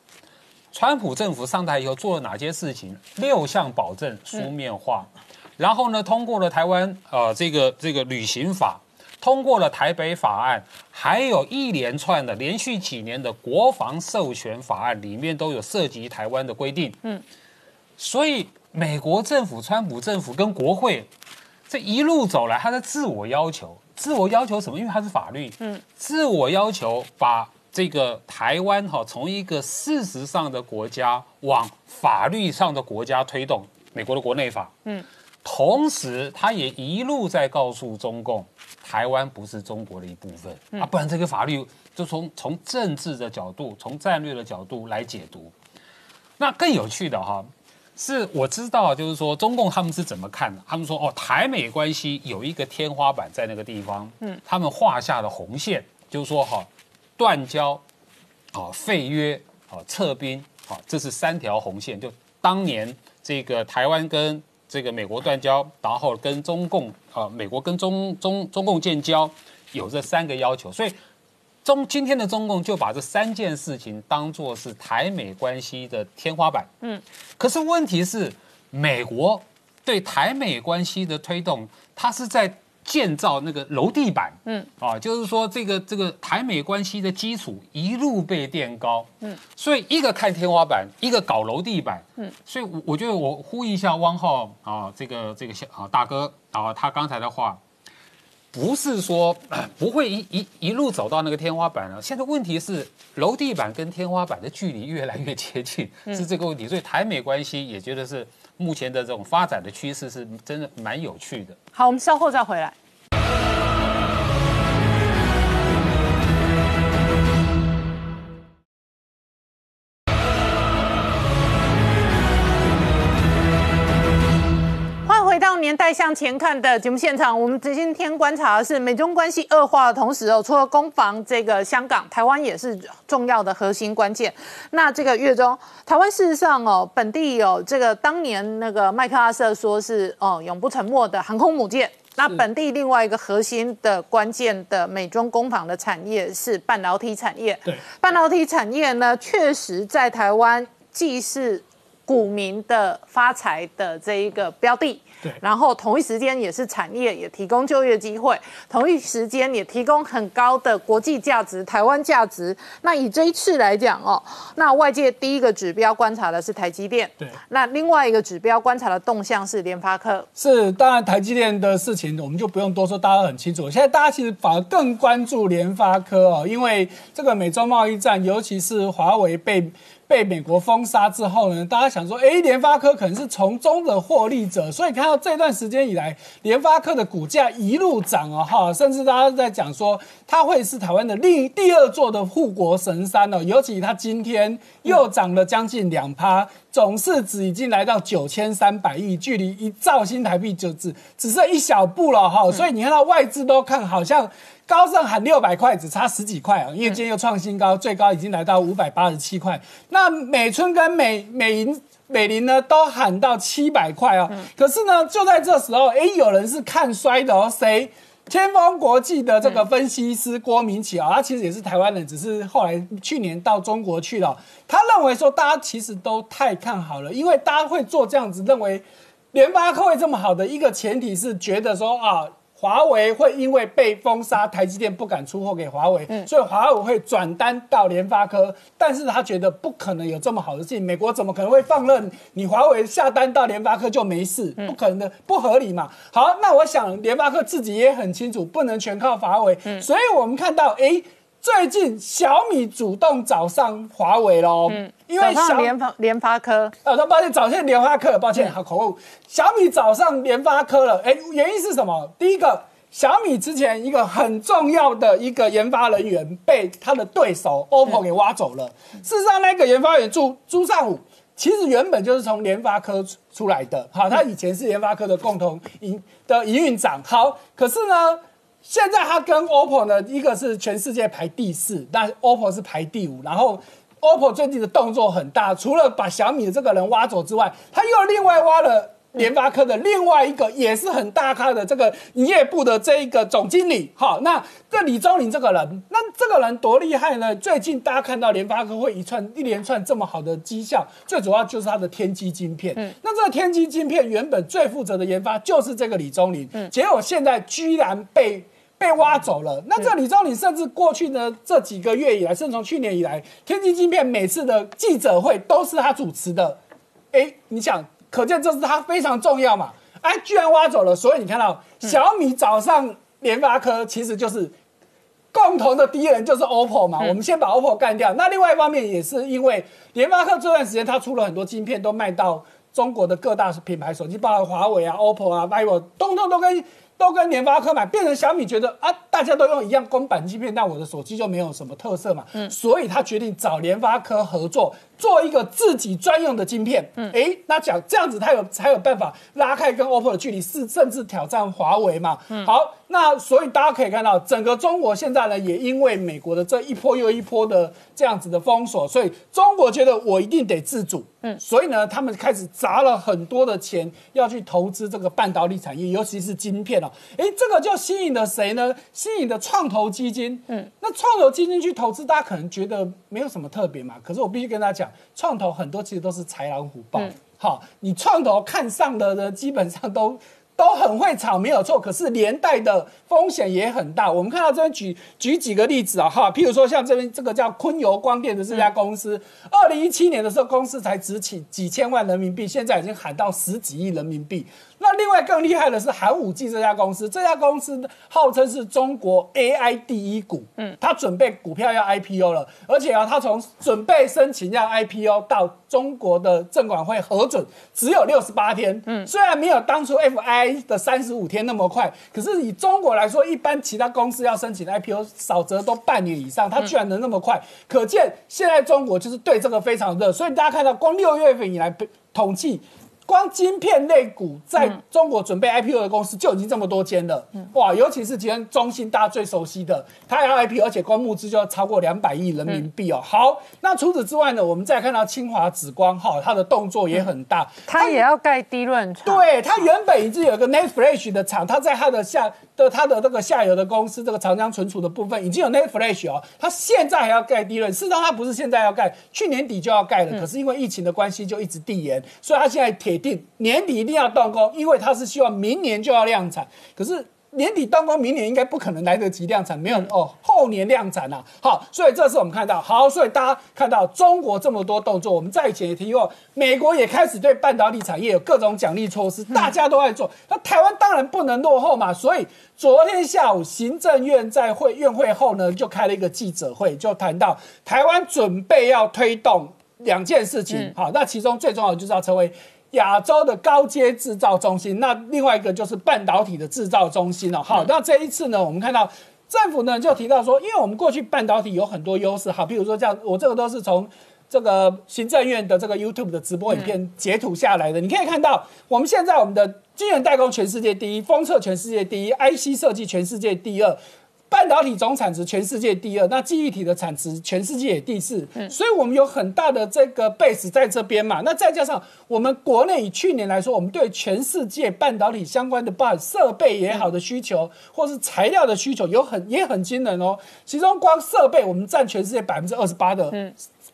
川普政府上台以后做了哪些事情？六项保证书面化，然后呢，通过了台湾呃这个这个旅行法，通过了台北法案，还有一连串的连续几年的国防授权法案，里面都有涉及台湾的规定。嗯，所以美国政府、川普政府跟国会这一路走来，他在自我要求，自我要求什么？因为它是法律，嗯，自我要求把。这个台湾哈，从一个事实上的国家往法律上的国家推动美国的国内法，嗯，同时他也一路在告诉中共，台湾不是中国的一部分啊，不然这个法律就从从政治的角度、从战略的角度来解读。那更有趣的哈，是我知道，就是说中共他们是怎么看的？他们说哦，台美关系有一个天花板在那个地方，嗯，他们画下的红线，就是说哈。断交，啊，废约，啊，撤兵，啊，这是三条红线。就当年这个台湾跟这个美国断交，然后跟中共，啊，美国跟中中中共建交，有这三个要求。所以中今天的中共就把这三件事情当做是台美关系的天花板。嗯，可是问题是，美国对台美关系的推动，它是在。建造那个楼地板，嗯，啊，就是说这个这个台美关系的基础一路被垫高，嗯，所以一个看天花板，一个搞楼地板，嗯，所以我我觉得我呼吁一下汪浩啊，这个这个小啊大哥啊，他刚才的话，不是说 不会一一一路走到那个天花板了，现在问题是楼地板跟天花板的距离越来越接近，是这个问题，所以台美关系也觉得是。目前的这种发展的趋势是真的蛮有趣的。好，我们稍后再回来。年代向前看的节目现场，我们今天观察的是美中关系恶化的同时哦，除了攻防这个香港、台湾也是重要的核心关键。那这个月中，台湾事实上哦，本地有这个当年那个麦克阿瑟说是哦永不沉没的航空母舰。那本地另外一个核心的关键的美中攻防的产业是半导体产业。对，半导体产业呢，确实在台湾既是股民的发财的这一个标的。对然后同一时间也是产业，也提供就业机会，同一时间也提供很高的国际价值、台湾价值。那以这一次来讲哦，那外界第一个指标观察的是台积电，对。那另外一个指标观察的动向是联发科，是。当然台积电的事情我们就不用多说，大家都很清楚。现在大家其实反而更关注联发科哦，因为这个美洲贸易战，尤其是华为被。被美国封杀之后呢，大家想说，哎，联发科可能是从中的获利者，所以看到这段时间以来，联发科的股价一路涨啊，哈，甚至大家在讲说，它会是台湾的另第二座的护国神山哦，尤其它今天又涨了将近两趴，总市值已经来到九千三百亿，距离一兆新台币就只只剩一小步了哈，所以你看到外资都看好像。高盛喊六百块，只差十几块啊！因为今天又创新高，最高已经来到五百八十七块。那美春跟美美银、美林呢，都喊到七百块啊。可是呢，就在这时候，哎，有人是看衰的哦。谁？天风国际的这个分析师郭明启啊，他其实也是台湾人，只是后来去年到中国去了。他认为说，大家其实都太看好了，因为大家会做这样子，认为联发科会这么好的一个前提是觉得说啊。华为会因为被封杀，台积电不敢出货给华为，所以华为会转单到联发科。但是他觉得不可能有这么好的事情，美国怎么可能会放任你华为下单到联发科就没事？不可能的，不合理嘛。好，那我想联发科自己也很清楚，不能全靠华为。所以我们看到，哎。最近小米主动找上华为喽，嗯，因为小联发联发科，呃，抱歉，找上联发科了，抱歉，好口误，小米找上联发科了，哎，原因是什么？第一个，小米之前一个很重要的一个研发人员被他的对手 OPPO 给挖走了。事实上，那个研发员朱朱尚武，其实原本就是从联发科出来的，好，他以前是联发科的共同营的营运长，好，可是呢？现在他跟 OPPO 呢，一个是全世界排第四，但 OPPO 是排第五。然后 OPPO 最近的动作很大，除了把小米的这个人挖走之外，他又另外挖了联发科的另外一个也是很大咖的这个营业部的这一个总经理。好，那这李宗林这个人，那这个人多厉害呢？最近大家看到联发科会一串一连串这么好的绩效，最主要就是他的天玑晶片。嗯，那这个天玑晶片原本最负责的研发就是这个李宗林，嗯，结果现在居然被。被挖走了。那这李宗林甚至过去呢这几个月以来，甚至从去年以来，天玑晶片每次的记者会都是他主持的。哎，你想，可见这是他非常重要嘛？哎，居然挖走了，所以你看到小米早上联发科其实就是共同的敌人，就是 OPPO 嘛。我们先把 OPPO 干掉。那另外一方面也是因为联发科这段时间它出了很多晶片，都卖到中国的各大品牌手机，包括华为啊、OPPO 啊、vivo，通通都跟。都跟联发科买，变成小米觉得啊，大家都用一样公版芯片，那我的手机就没有什么特色嘛。嗯，所以他决定找联发科合作，做一个自己专用的晶片。嗯，哎，那讲这样子，他有才有办法拉开跟 OPPO 的距离，是甚至挑战华为嘛。嗯，好，那所以大家可以看到，整个中国现在呢，也因为美国的这一波又一波的这样子的封锁，所以中国觉得我一定得自主。嗯，所以呢，他们开始砸了很多的钱要去投资这个半导体产业，尤其是晶片哦。哎，这个就吸引了谁呢？吸引的创投基金。嗯，那创投基金去投资，大家可能觉得没有什么特别嘛。可是我必须跟大家讲，创投很多其实都是豺狼虎豹。好，你创投看上的呢，基本上都。都很会炒，没有错，可是连带的风险也很大。我们看到这边举举几个例子啊，哈，譬如说像这边这个叫昆游光电的这家公司，二零一七年的时候公司才值起几千万人民币，现在已经喊到十几亿人民币。那另外更厉害的是寒武纪这家公司，这家公司号称是中国 AI 第一股，嗯，它准备股票要 IPO 了，而且啊，它从准备申请要 IPO 到中国的证管会核准，只有六十八天，嗯，虽然没有当初 FI 的三十五天那么快，可是以中国来说，一般其他公司要申请 IPO 少则都半年以上，它居然能那么快，可见现在中国就是对这个非常热，所以大家看到光六月份以来统计。光晶片类股在中国准备 IPO 的公司就已经这么多间了，哇！尤其是今天中芯大家最熟悉的，它要 IPO，而且光募资就要超过两百亿人民币哦。好，那除此之外呢，我们再看到清华紫光，哈，它的动作也很大，它也要盖低润厂。对，它原本已经有一个 n e t Flash 的厂，它在它的下的它的这个下游的公司，这个长江存储的部分已经有 n e t Flash 哦，它现在还要盖低润，事实上它不是现在要盖，去年底就要盖了，可是因为疫情的关系就一直递延，所以它现在铁。定年底一定要动工，因为他是希望明年就要量产。可是年底动工，明年应该不可能来得及量产，没有哦，后年量产啊。好，所以这次我们看到，好，所以大家看到中国这么多动作，我们在以前也提过，美国也开始对半导体产业有各种奖励措施，大家都在做。那台湾当然不能落后嘛，所以昨天下午行政院在会院会后呢，就开了一个记者会，就谈到台湾准备要推动两件事情。好，那其中最重要的就是要成为。亚洲的高阶制造中心，那另外一个就是半导体的制造中心哦。好，那这一次呢，我们看到政府呢就提到说，因为我们过去半导体有很多优势，好，比如说像我这个都是从这个行政院的这个 YouTube 的直播影片截图下来的，你可以看到，我们现在我们的晶圆代工全世界第一，封测全世界第一，IC 设计全世界第二。半导体总产值全世界第二，那记忆体的产值全世界也第四，所以我们有很大的这个 base 在这边嘛。那再加上我们国内以去年来说，我们对全世界半导体相关的半设备也好的需求，或是材料的需求有很也很惊人哦。其中光设备，我们占全世界百分之二十八的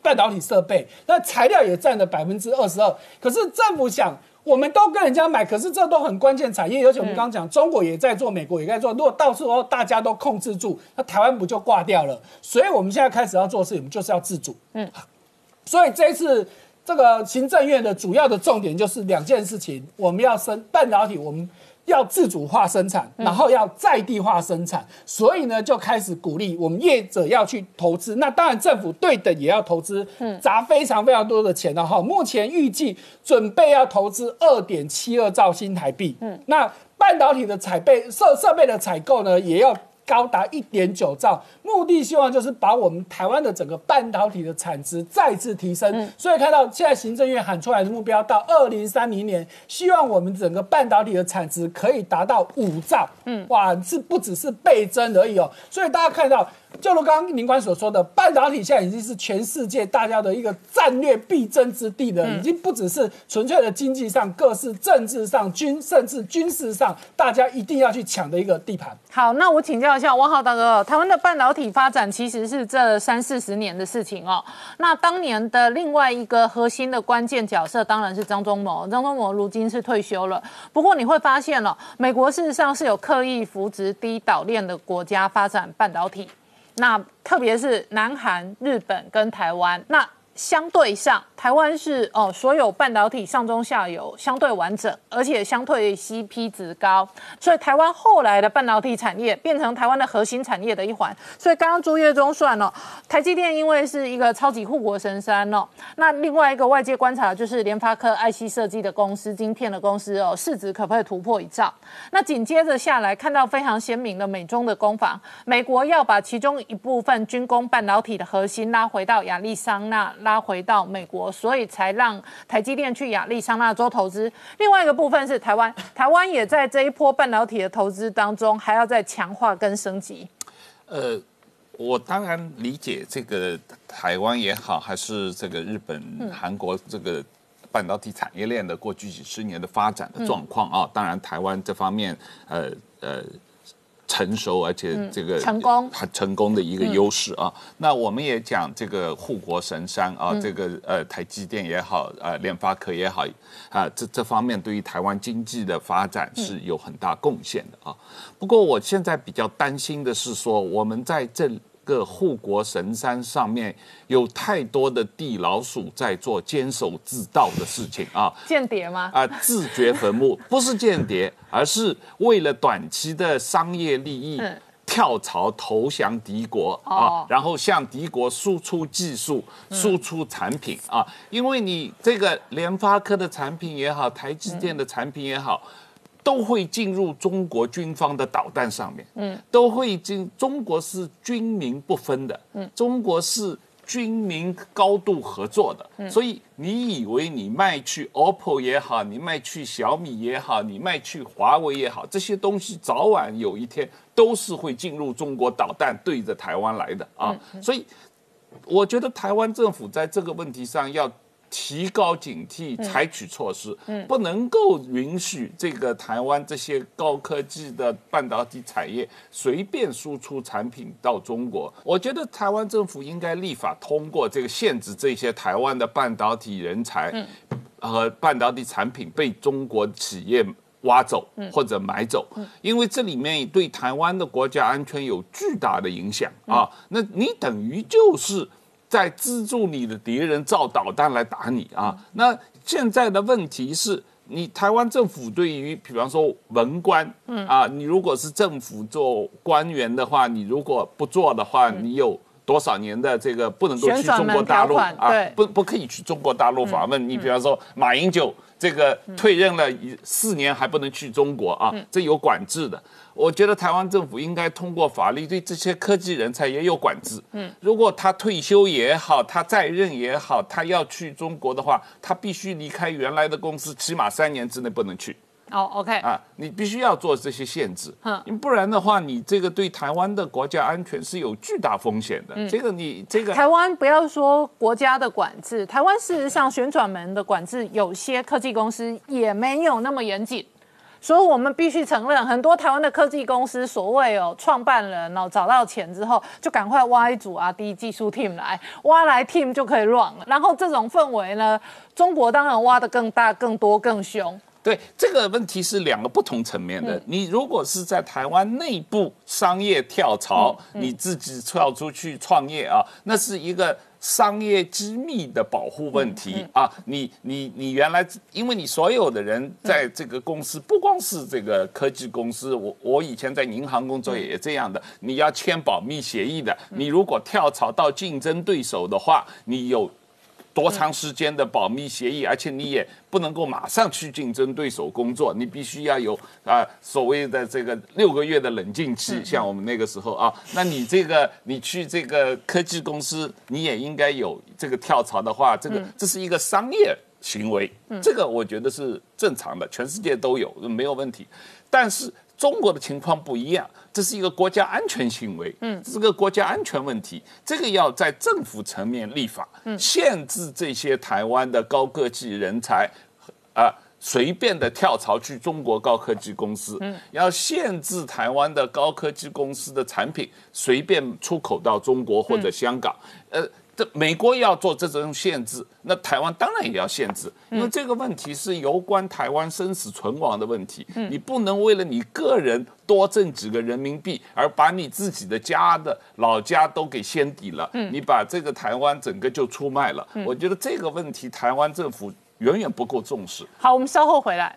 半导体设备，那材料也占了百分之二十二。可是政府想。我们都跟人家买，可是这都很关键产业，尤其我们刚刚讲，中国也在做，美国也在做。如果到时候大家都控制住，那台湾不就挂掉了？所以我们现在开始要做事情，我们就是要自主。嗯，所以这一次这个行政院的主要的重点就是两件事情，我们要升半导体，我们。要自主化生产，然后要在地化生产，所以呢就开始鼓励我们业者要去投资。那当然政府对等也要投资，砸非常非常多的钱了哈。目前预计准备要投资二点七二兆新台币。嗯，那半导体的采备设设备的采购呢，也要。高达一点九兆，目的希望就是把我们台湾的整个半导体的产值再次提升。所以看到现在行政院喊出来的目标，到二零三零年，希望我们整个半导体的产值可以达到五兆。嗯，哇，是不只是倍增而已哦。所以大家看到就如刚刚林官所说的，半导体现在已经是全世界大家的一个战略必争之地了，已经不只是纯粹的经济上，各式政治上、军甚至军事上，大家一定要去抢的一个地盘。好，那我请教一下汪浩大哥，台湾的半导体发展其实是这三四十年的事情哦。那当年的另外一个核心的关键角色当然是张忠谋，张忠谋如今是退休了。不过你会发现了，美国事实上是有刻意扶植低岛链的国家发展半导体。那特别是南韩、日本跟台湾，那相对上，台湾是哦，所有半导体上中下游相对完整，而且相对 CP 值高，所以台湾后来的半导体产业变成台湾的核心产业的一环。所以刚刚朱月忠算了，台积电因为是一个超级护国神山哦，那另外一个外界观察就是联发科 IC 设计的公司、晶片的公司哦，市值可不可以突破一兆？那紧接着下来看到非常鲜明的美中的攻防，美国要把其中一部分军工半导体的核心拉回到亚利桑那。拉回到美国，所以才让台积电去亚利桑那州投资。另外一个部分是台湾，台湾也在这一波半导体的投资当中，还要再强化跟升级。呃，我当然理解这个台湾也好，还是这个日本、韩国这个半导体产业链的过去几十年的发展的状况啊。当然，台湾这方面，呃呃。成熟而且这个成功很成功的一个优势啊。那我们也讲这个护国神山啊，这个呃台积电也好，呃联发科也好啊，这这方面对于台湾经济的发展是有很大贡献的啊。不过我现在比较担心的是说，我们在这。个护国神山上面有太多的地老鼠在做坚守自盗的事情啊！间谍吗？啊，自掘坟墓 不是间谍，而是为了短期的商业利益跳槽投降敌国啊，然后向敌国输出技术、输出产品啊！因为你这个联发科的产品也好，台积电的产品也好。都会进入中国军方的导弹上面，嗯，都会进。中国是军民不分的，嗯，中国是军民高度合作的，嗯，所以你以为你卖去 OPPO 也好，你卖去小米也好，你卖去华为也好，这些东西早晚有一天都是会进入中国导弹对着台湾来的啊，所以我觉得台湾政府在这个问题上要。提高警惕，采取措施，不能够允许这个台湾这些高科技的半导体产业随便输出产品到中国。我觉得台湾政府应该立法通过这个限制这些台湾的半导体人才和半导体产品被中国企业挖走或者买走，因为这里面对台湾的国家安全有巨大的影响啊！那你等于就是。在资助你的敌人造导弹来打你啊！那现在的问题是你台湾政府对于，比方说文官，嗯啊，你如果是政府做官员的话，你如果不做的话，你有多少年的这个不能够去中国大陆啊？不不可以去中国大陆访问。你比方说马英九这个退任了四年还不能去中国啊，这有管制的。我觉得台湾政府应该通过法律对这些科技人才也有管制。嗯，如果他退休也好，他在任也好，他要去中国的话，他必须离开原来的公司，起码三年之内不能去。哦，OK。啊，你必须要做这些限制。嗯，不然的话，你这个对台湾的国家安全是有巨大风险的。这个你这个台湾不要说国家的管制，台湾事实上旋转门的管制，有些科技公司也没有那么严谨。所以我们必须承认，很多台湾的科技公司，所谓哦创办人哦找到钱之后，就赶快挖一组啊低技术 team 来，挖来 team 就可以 run 了。然后这种氛围呢，中国当然挖的更大、更多、更凶。对这个问题是两个不同层面的。你如果是在台湾内部商业跳槽，你自己跳出去创业啊，那是一个。商业机密的保护问题啊，你你你原来，因为你所有的人在这个公司，不光是这个科技公司，我我以前在银行工作也这样的，你要签保密协议的，你如果跳槽到竞争对手的话，你有。多长时间的保密协议，而且你也不能够马上去竞争对手工作，你必须要有啊所谓的这个六个月的冷静期，像我们那个时候啊，那你这个你去这个科技公司，你也应该有这个跳槽的话，这个这是一个商业行为，这个我觉得是正常的，全世界都有没有问题，但是。中国的情况不一样，这是一个国家安全行为，嗯，这是个国家安全问题，这个要在政府层面立法，嗯，限制这些台湾的高科技人才，啊。随便的跳槽去中国高科技公司，嗯，要限制台湾的高科技公司的产品随便出口到中国或者香港，呃，这美国要做这种限制，那台湾当然也要限制，因为这个问题是攸关台湾生死存亡的问题，你不能为了你个人多挣几个人民币而把你自己的家的老家都给掀底了，你把这个台湾整个就出卖了，我觉得这个问题台湾政府。远远不够重视。好，我们稍后回来。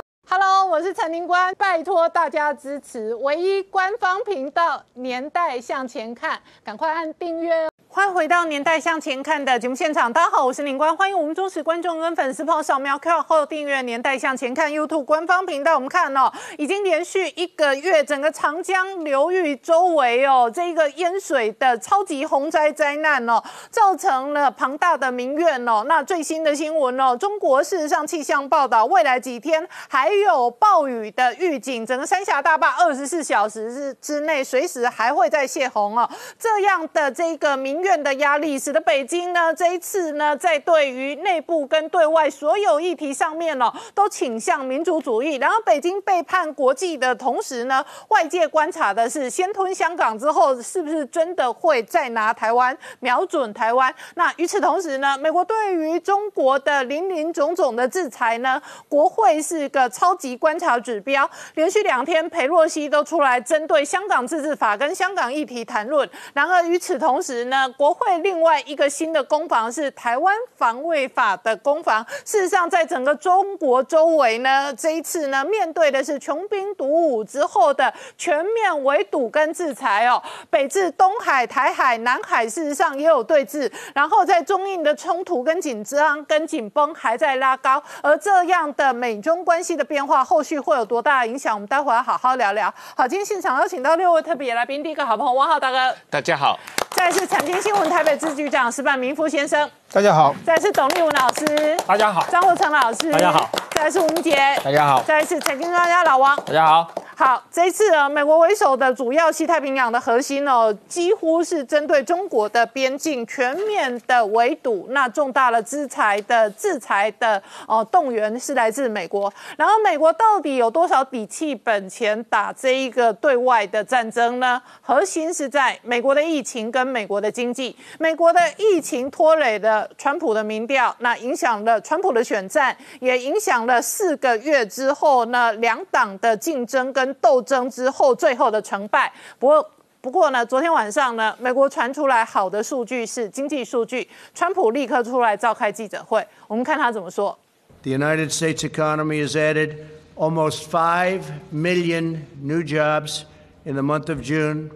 Hello，我是陈宁官，拜托大家支持唯一官方频道《年代向前看》，赶快按订阅。欢迎回到《年代向前看》的节目现场，大家好，我是林官，欢迎我们忠实观众跟粉丝朋友扫描 Q 后订阅《年代向前看》YouTube 官方频道。我们看哦，已经连续一个月，整个长江流域周围哦，这个淹水的超级洪灾灾难哦，造成了庞大的民怨哦。那最新的新闻哦，中国事实上气象报道，未来几天还有暴雨的预警，整个三峡大坝二十四小时之之内，随时还会再泄洪哦。这样的这个民怨的压力，使得北京呢这一次呢，在对于内部跟对外所有议题上面呢，都倾向民族主义。然后北京背叛国际的同时呢，外界观察的是，先吞香港之后，是不是真的会再拿台湾瞄准台湾？那与此同时呢，美国对于中国的林林总总的制裁呢，国会是个超级观察指标，连续两天裴洛西都出来针对香港自治法跟香港议题谈论。然而与此同时呢？国会另外一个新的攻防是台湾防卫法的攻防。事实上，在整个中国周围呢，这一次呢，面对的是穷兵黩武之后的全面围堵跟制裁哦。北至东海、台海、南海，事实上也有对峙。然后在中印的冲突跟紧张、跟紧绷还在拉高。而这样的美中关系的变化，后续会有多大影响？我们待会儿好好聊聊。好，今天现场邀请到六位特别来宾，第一个好朋友汪浩大哥，大家好。再是财经新闻台北支局长石板明夫先生，大家好；再是董立文老师，大家好；张国成老师，大家好；再是吴杰，大家好；再是财经专家老王，大家好。好，这一次呢，美国为首的主要西太平洋的核心哦，几乎是针对中国的边境全面的围堵。那重大的制裁的制裁的哦动员是来自美国。然后美国到底有多少底气本钱打这一个对外的战争呢？核心是在美国的疫情跟美国的经济。美国的疫情拖累了川普的民调，那影响了川普的选战，也影响了四个月之后呢两党的竞争跟。斗争之后，最后的成败。不过，不过呢，昨天晚上呢，美国传出来好的数据是经济数据，川普立刻出来召开记者会，我们看他怎么说。The United States economy has added almost five million new jobs in the month of June.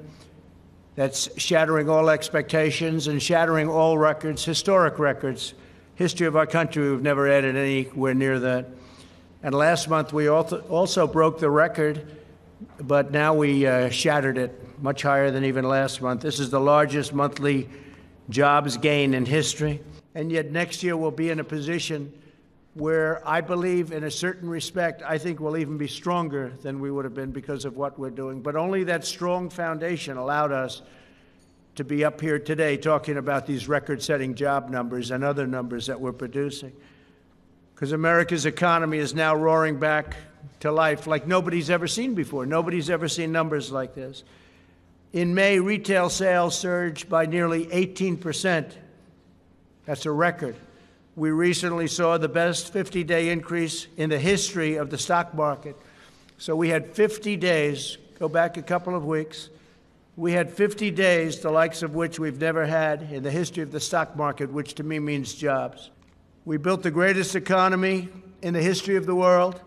That's shattering all expectations and shattering all records, historic records. History of our country, we've never added anywhere near that. And last month, we also, broke the record but now we uh, shattered it much higher than even last month. This is the largest monthly jobs gain in history. And yet next year we'll be in a position where I believe, in a certain respect, I think we'll even be stronger than we would have been because of what we're doing. But only that strong foundation allowed us to be up here today talking about these record setting job numbers and other numbers that we're producing. Because America's economy is now roaring back to life like nobody's ever seen before. Nobody's ever seen numbers like this. In May, retail sales surged by nearly 18%. That's a record. We recently saw the best 50 day increase in the history of the stock market. So we had 50 days, go back a couple of weeks. We had 50 days, the likes of which we've never had in the history of the stock market, which to me means jobs. We built the greatest economy in the history of the world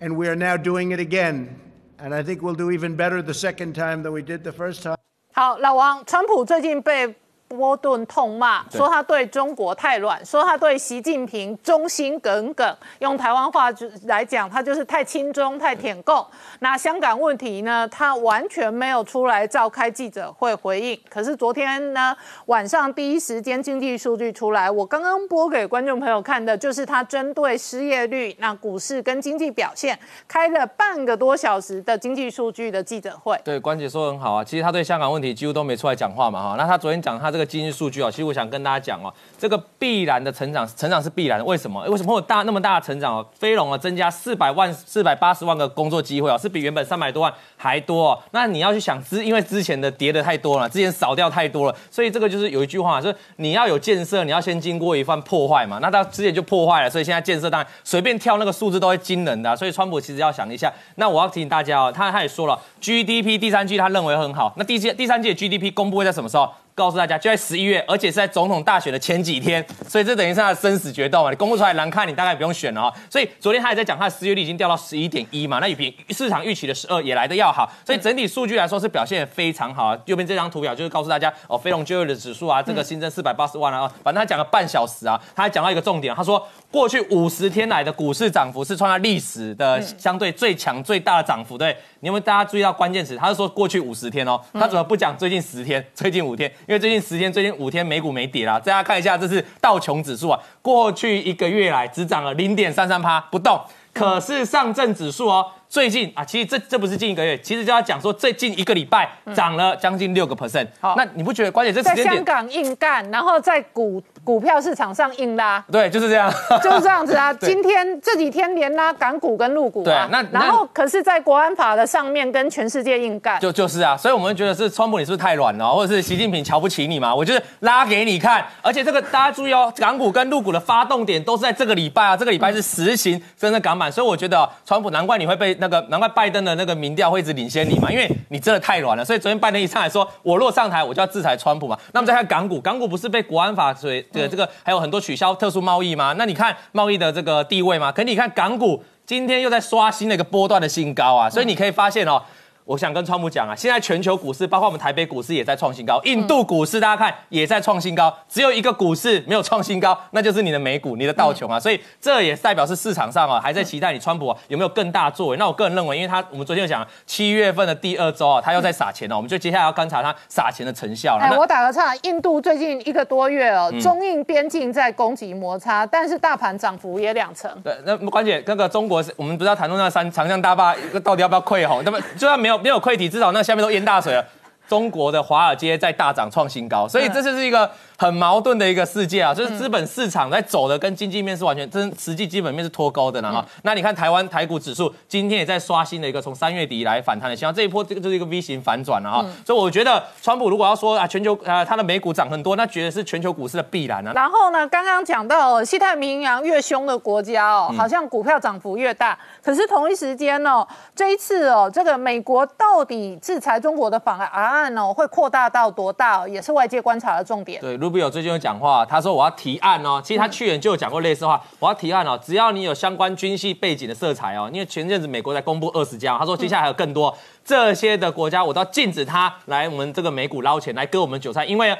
and we are now doing it again. And I think we'll do even better the second time than we did the first time. 好，老王，川普最近被 波顿痛骂，说他对中国太软，说他对习近平忠心耿耿。用台湾话来讲，他就是太亲中、太舔共。那香港问题呢，他完全没有出来召开记者会回应。可是昨天呢，晚上第一时间经济数据出来，我刚刚播给观众朋友看的，就是他针对失业率、那股市跟经济表现开了半个多小时的经济数据的记者会。对，关姐说的很好啊，其实他对香港问题几乎都没出来讲话嘛哈。那他昨天讲他这个经济数据啊，其实我想跟大家讲哦，这个必然的成长，成长是必然的。为什么？为什么会有大那么大的成长哦？飞龙啊，增加四百万、四百八十万个工作机会哦，是比原本三百多万还多哦。那你要去想之，因为之前的跌的太多了，之前少掉太多了，所以这个就是有一句话，就是你要有建设，你要先经过一番破坏嘛。那他之前就破坏了，所以现在建设当然随便跳那个数字都会惊人的。所以川普其实要想一下。那我要提醒大家哦，他他也说了，GDP 第三季他认为很好。那第季第三季的 GDP 公布会在什么时候？告诉大家，就在十一月，而且是在总统大选的前几天，所以这等于是他的生死决斗嘛。你公布出来难看，你大概不用选了哈。所以昨天他也在讲，他的失业率已经掉到十一点一嘛，那也比市场预期的十二也来的要好。所以整体数据来说是表现非常好。右边这张图表就是告诉大家哦，非农就业的指数啊，这个新增四百八十万啊，反正他讲了半小时啊，他还讲到一个重点，他说过去五十天来的股市涨幅是创下历史的相对最强最大的涨幅，对。你有没有大家注意到关键词？他是说过去五十天哦，他怎么不讲最近十天、最近五天？因为最近十天、最近五天美股没跌啦。大家看一下，这是道琼指数啊，过去一个月来只涨了零点三三趴不动。可是上证指数哦，最近啊，其实这这不是近一个月，其实就要讲说最近一个礼拜涨了将近六个 percent。好，那你不觉得关键这在香港硬干，然后在股股票市场上硬拉？对，就是这样，就是这样子啊。今天这几天连拉港股跟陆股啊。对，那然后可是，在国安法的上面跟全世界硬干。就就是啊，所以我们觉得是川普你是不是太软了，或者是习近平瞧不起你嘛？我就是拉给你看，而且这个大家注意哦，港股跟陆股的发动点都是在这个礼拜啊，这个礼拜是实行真的港版。所以我觉得，川普难怪你会被那个，难怪拜登的那个民调会一直领先你嘛，因为你真的太软了。所以昨天拜登一上来说，我若上台，我就要制裁川普嘛。那么再看港股，港股不是被国安法所以的这个还有很多取消特殊贸易吗？那你看贸易的这个地位吗？可你看港股今天又在刷新了一个波段的新高啊，所以你可以发现哦。我想跟川普讲啊，现在全球股市，包括我们台北股市也在创新高，印度股市大家看也在创新高，只有一个股市没有创新高，那就是你的美股，你的道琼啊，所以这也代表是市场上啊还在期待你川普有没有更大作为。那我个人认为，因为他我们昨天有讲七月份的第二周啊，他又在撒钱了，我们就接下来要观察他撒钱的成效了。哎，我打个岔，印度最近一个多月哦，中印边境在攻击摩擦，但是大盘涨幅也两成。对，那关姐那个中国是我们不是要谈论那三长江大坝到底要不要溃吼？那么就算没有。没有溃堤，至少那下面都淹大水了。中国的华尔街在大涨创新高，所以这就是一个。很矛盾的一个世界啊，就是资本市场在走的跟经济面是完全真实际基本面是脱钩的呢哈。那你看台湾台股指数今天也在刷新了一个从三月底以来反弹的，希望这一波这个就是一个 V 型反转了哈。所以我觉得川普如果要说啊全球啊它的美股涨很多，那绝对是全球股市的必然啊。然后呢，刚刚讲到西太平洋越凶的国家哦，好像股票涨幅越大。可是同一时间哦，这一次哦，这个美国到底制裁中国的法案哦会扩大到多大，也是外界观察的重点。对。Rubio 最近有讲话，他说我要提案哦。其实他去年就有讲过类似话，我要提案哦。只要你有相关军系背景的色彩哦，因为前阵子美国在公布二十家，他说接下来还有更多这些的国家，我都要禁止他来我们这个美股捞钱，来割我们韭菜，因为。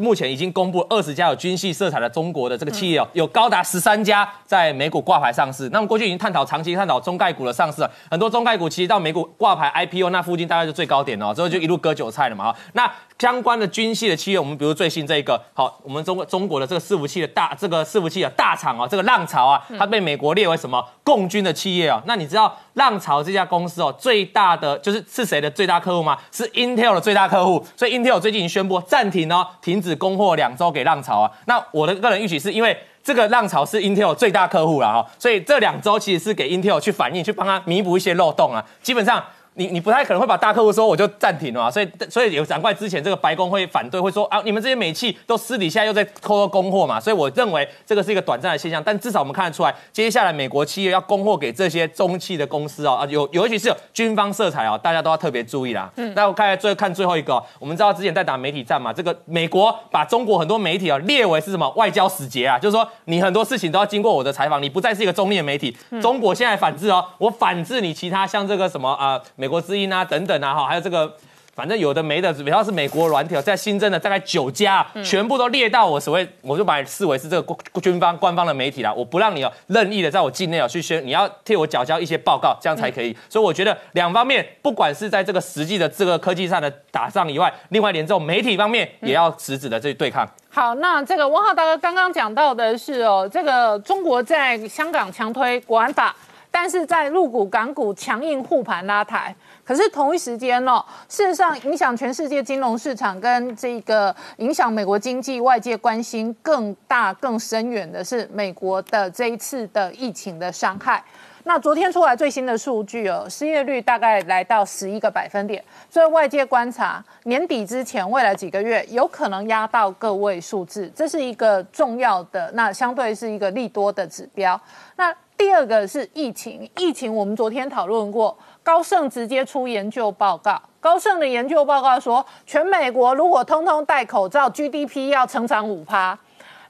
目前已经公布二十家有军系色彩的中国的这个企业哦，有高达十三家在美股挂牌上市。那么过去已经探讨长期探讨中概股的上市了，很多中概股其实到美股挂牌 IPO 那附近大概就最高点哦，之后就一路割韭菜了嘛。那相关的军系的企业，我们比如最新这一个，好，我们中国中国的这个伺服器的大这个伺服器的大厂啊，这个浪潮啊，它被美国列为什么共军的企业啊？那你知道浪潮这家公司哦，最大的就是是谁的最大客户吗？是 Intel 的最大客户。所以 Intel 最近已经宣布暂停哦，停止供货两周给浪潮啊。那我的个人预期是因为这个浪潮是 Intel 最大客户了哈，所以这两周其实是给 Intel 去反映，去帮他弥补一些漏洞啊。基本上。你你不太可能会把大客户说我就暂停了，所以所以有难怪之前这个白宫会反对，会说啊你们这些美企都私底下又在偷偷供货嘛，所以我认为这个是一个短暂的现象，但至少我们看得出来，接下来美国企业要供货给这些中企的公司哦啊有尤其是有军方色彩哦，大家都要特别注意啦。嗯，那我看最看最后一个，我们知道之前在打媒体战嘛，这个美国把中国很多媒体啊列为是什么外交使节啊，就是说你很多事情都要经过我的采访，你不再是一个中立的媒体。中国现在反制哦，我反制你其他像这个什么啊美国之音啊等。等啊哈，还有这个反正有的没的，只要是美国软体哦，在新增的大概九家，全部都列到我所谓，我就把你视为是这个国军方官方的媒体啦，我不让你哦任意的在我境内哦去宣，你要替我缴交一些报告，这样才可以。所以我觉得两方面，不管是在这个实际的这个科技上的打仗以外，另外连这种媒体方面也要实质的去对抗。好，那这个汪浩大哥刚刚讲到的是哦，这个中国在香港强推国安法，但是在陆股、港股强硬护盘拉抬。可是同一时间哦，事实上影响全世界金融市场跟这个影响美国经济，外界关心更大、更深远的是美国的这一次的疫情的伤害。那昨天出来最新的数据哦，失业率大概来到十一个百分点，所以外界观察年底之前未来几个月有可能压到个位数字，这是一个重要的，那相对是一个利多的指标。那第二个是疫情，疫情我们昨天讨论过。高盛直接出研究报告，高盛的研究报告说，全美国如果通通戴口罩，GDP 要成长五趴。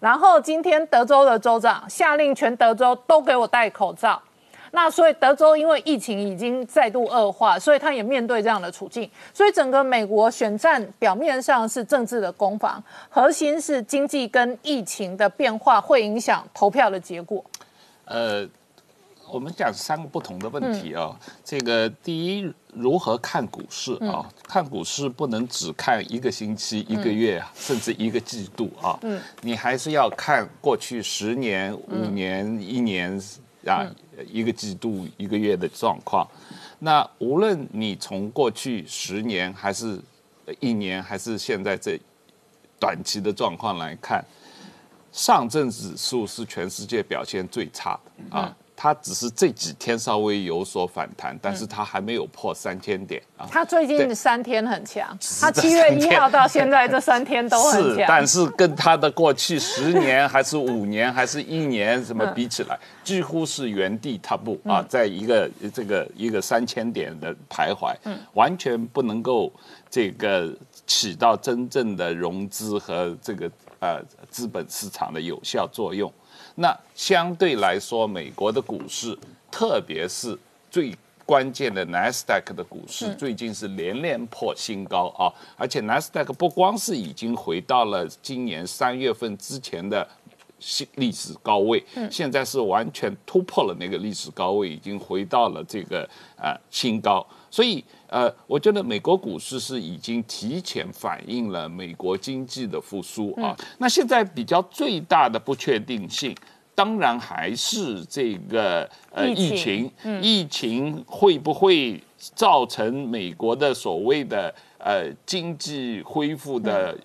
然后今天德州的州长下令全德州都给我戴口罩。那所以德州因为疫情已经再度恶化，所以他也面对这样的处境。所以整个美国选战表面上是政治的攻防，核心是经济跟疫情的变化会影响投票的结果。呃。我们讲三个不同的问题啊，这个第一，如何看股市啊？看股市不能只看一个星期、一个月，甚至一个季度啊。嗯，你还是要看过去十年、五年、一年啊，一个季度、一个月的状况。那无论你从过去十年，还是一年，还是现在这短期的状况来看，上证指数是全世界表现最差的啊。它只是这几天稍微有所反弹，但是它还没有破三千点啊。它最近三天很强，它七月一号到现在这三天都很强。但是跟它的过去十年还是五年还是一年什么比起来，几乎是原地踏步啊，在一个这个一个三千点的徘徊，完全不能够这个起到真正的融资和这个呃资本市场的有效作用。那相对来说，美国的股市，特别是最关键的纳斯达克的股市，最近是连连破新高啊！而且纳斯达克不光是已经回到了今年三月份之前的新历史高位，现在是完全突破了那个历史高位，已经回到了这个呃新高。所以呃，我觉得美国股市是已经提前反映了美国经济的复苏啊。那现在比较最大的不确定性，当然还是这个呃疫情，疫情会不会造成美国的所谓的呃经济恢复的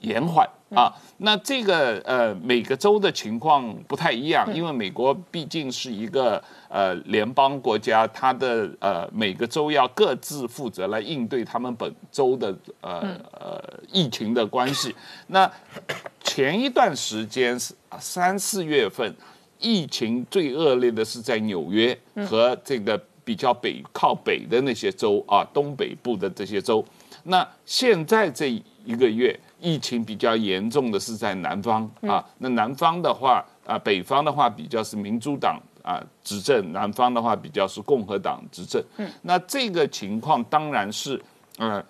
延缓？啊，那这个呃，每个州的情况不太一样，因为美国毕竟是一个呃联邦国家，它的呃每个州要各自负责来应对他们本州的呃呃疫情的关系。那前一段时间是三四月份，疫情最恶劣的是在纽约和这个比较北靠北的那些州啊，东北部的这些州。那现在这一个月。疫情比较严重的是在南方啊，那南方的话啊，北方的话比较是民主党啊执政，南方的话比较是共和党执政。嗯，那这个情况当然是呃，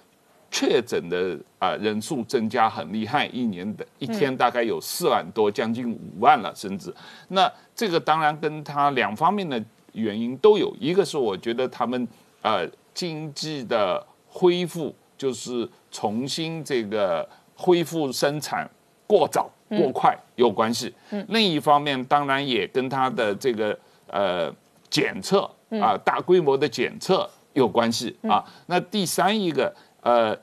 确诊的啊人数增加很厉害，一年的一天大概有四万多，将近五万了，甚至那这个当然跟他两方面的原因都有，一个是我觉得他们呃经济的恢复就是重新这个。恢复生产过早过快有关系，另一方面当然也跟它的这个呃检测啊大规模的检测有关系啊。那第三一个呃，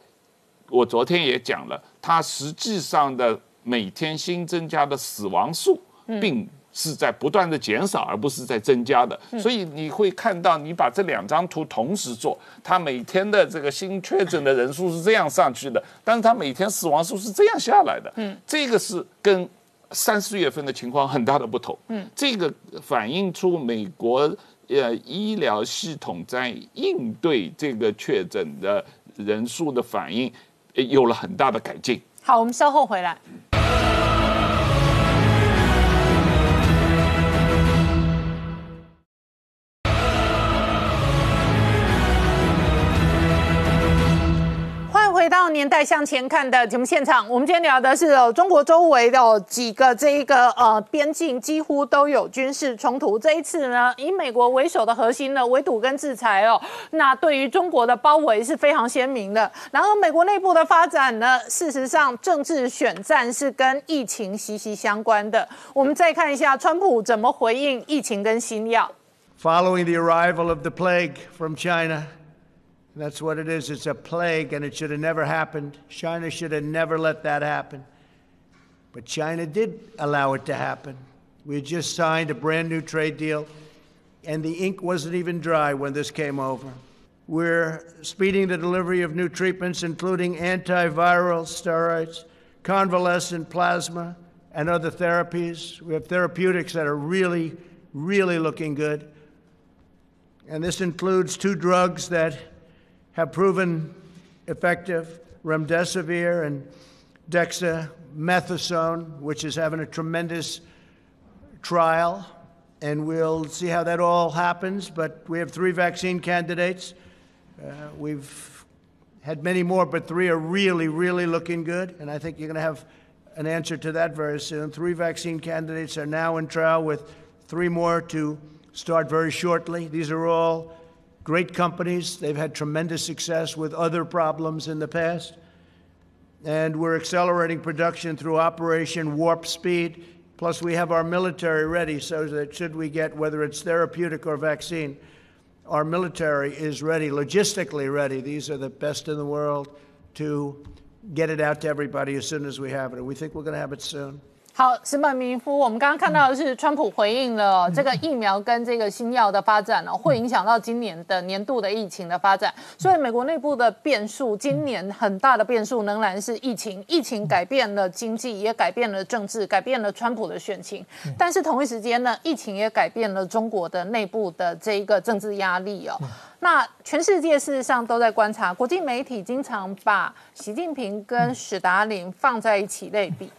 我昨天也讲了，它实际上的每天新增加的死亡数并。是在不断的减少，而不是在增加的。所以你会看到，你把这两张图同时做，它每天的这个新确诊的人数是这样上去的，但是它每天死亡数是这样下来的。嗯，这个是跟三四月份的情况很大的不同。嗯，这个反映出美国呃医疗系统在应对这个确诊的人数的反应有了很大的改进。好，我们稍后回来。回到年代向前看的节目现场，我们今天聊的是哦，中国周围的、几个这一个呃边境几乎都有军事冲突。这一次呢，以美国为首的核心的围堵跟制裁哦，那对于中国的包围是非常鲜明的。然后美国内部的发展呢，事实上政治选战是跟疫情息息相关的。我们再看一下川普怎么回应疫情跟新药。Following the arrival of the plague from China, that's what it is. It's a plague, and it should have never happened. China should have never let that happen. But China did allow it to happen. We had just signed a brand new trade deal, and the ink wasn't even dry when this came over. We're speeding the delivery of new treatments, including antiviral steroids, convalescent plasma, and other therapies. We have therapeutics that are really, really looking good. And this includes two drugs that have proven effective remdesivir and dexamethasone, which is having a tremendous trial. And we'll see how that all happens. But we have three vaccine candidates. Uh, we've had many more, but three are really, really looking good. And I think you're going to have an answer to that very soon. Three vaccine candidates are now in trial, with three more to start very shortly. These are all great companies. They've had tremendous success with other problems in the past. And we're accelerating production through Operation Warp Speed. Plus, we have our military ready so that should we get, whether it's therapeutic or vaccine, our military is ready, logistically ready. These are the best in the world to get it out to everybody as soon as we have it. And we think we're going to have it soon. 好，石本明夫，我们刚刚看到的是川普回应了这个疫苗跟这个新药的发展哦，会影响到今年的年度的疫情的发展。所以美国内部的变数，今年很大的变数仍然是疫情。疫情改变了经济，也改变了政治，改变了川普的选情。但是同一时间呢，疫情也改变了中国的内部的这一个政治压力哦。那全世界事实上都在观察，国际媒体经常把习近平跟史达林放在一起类比。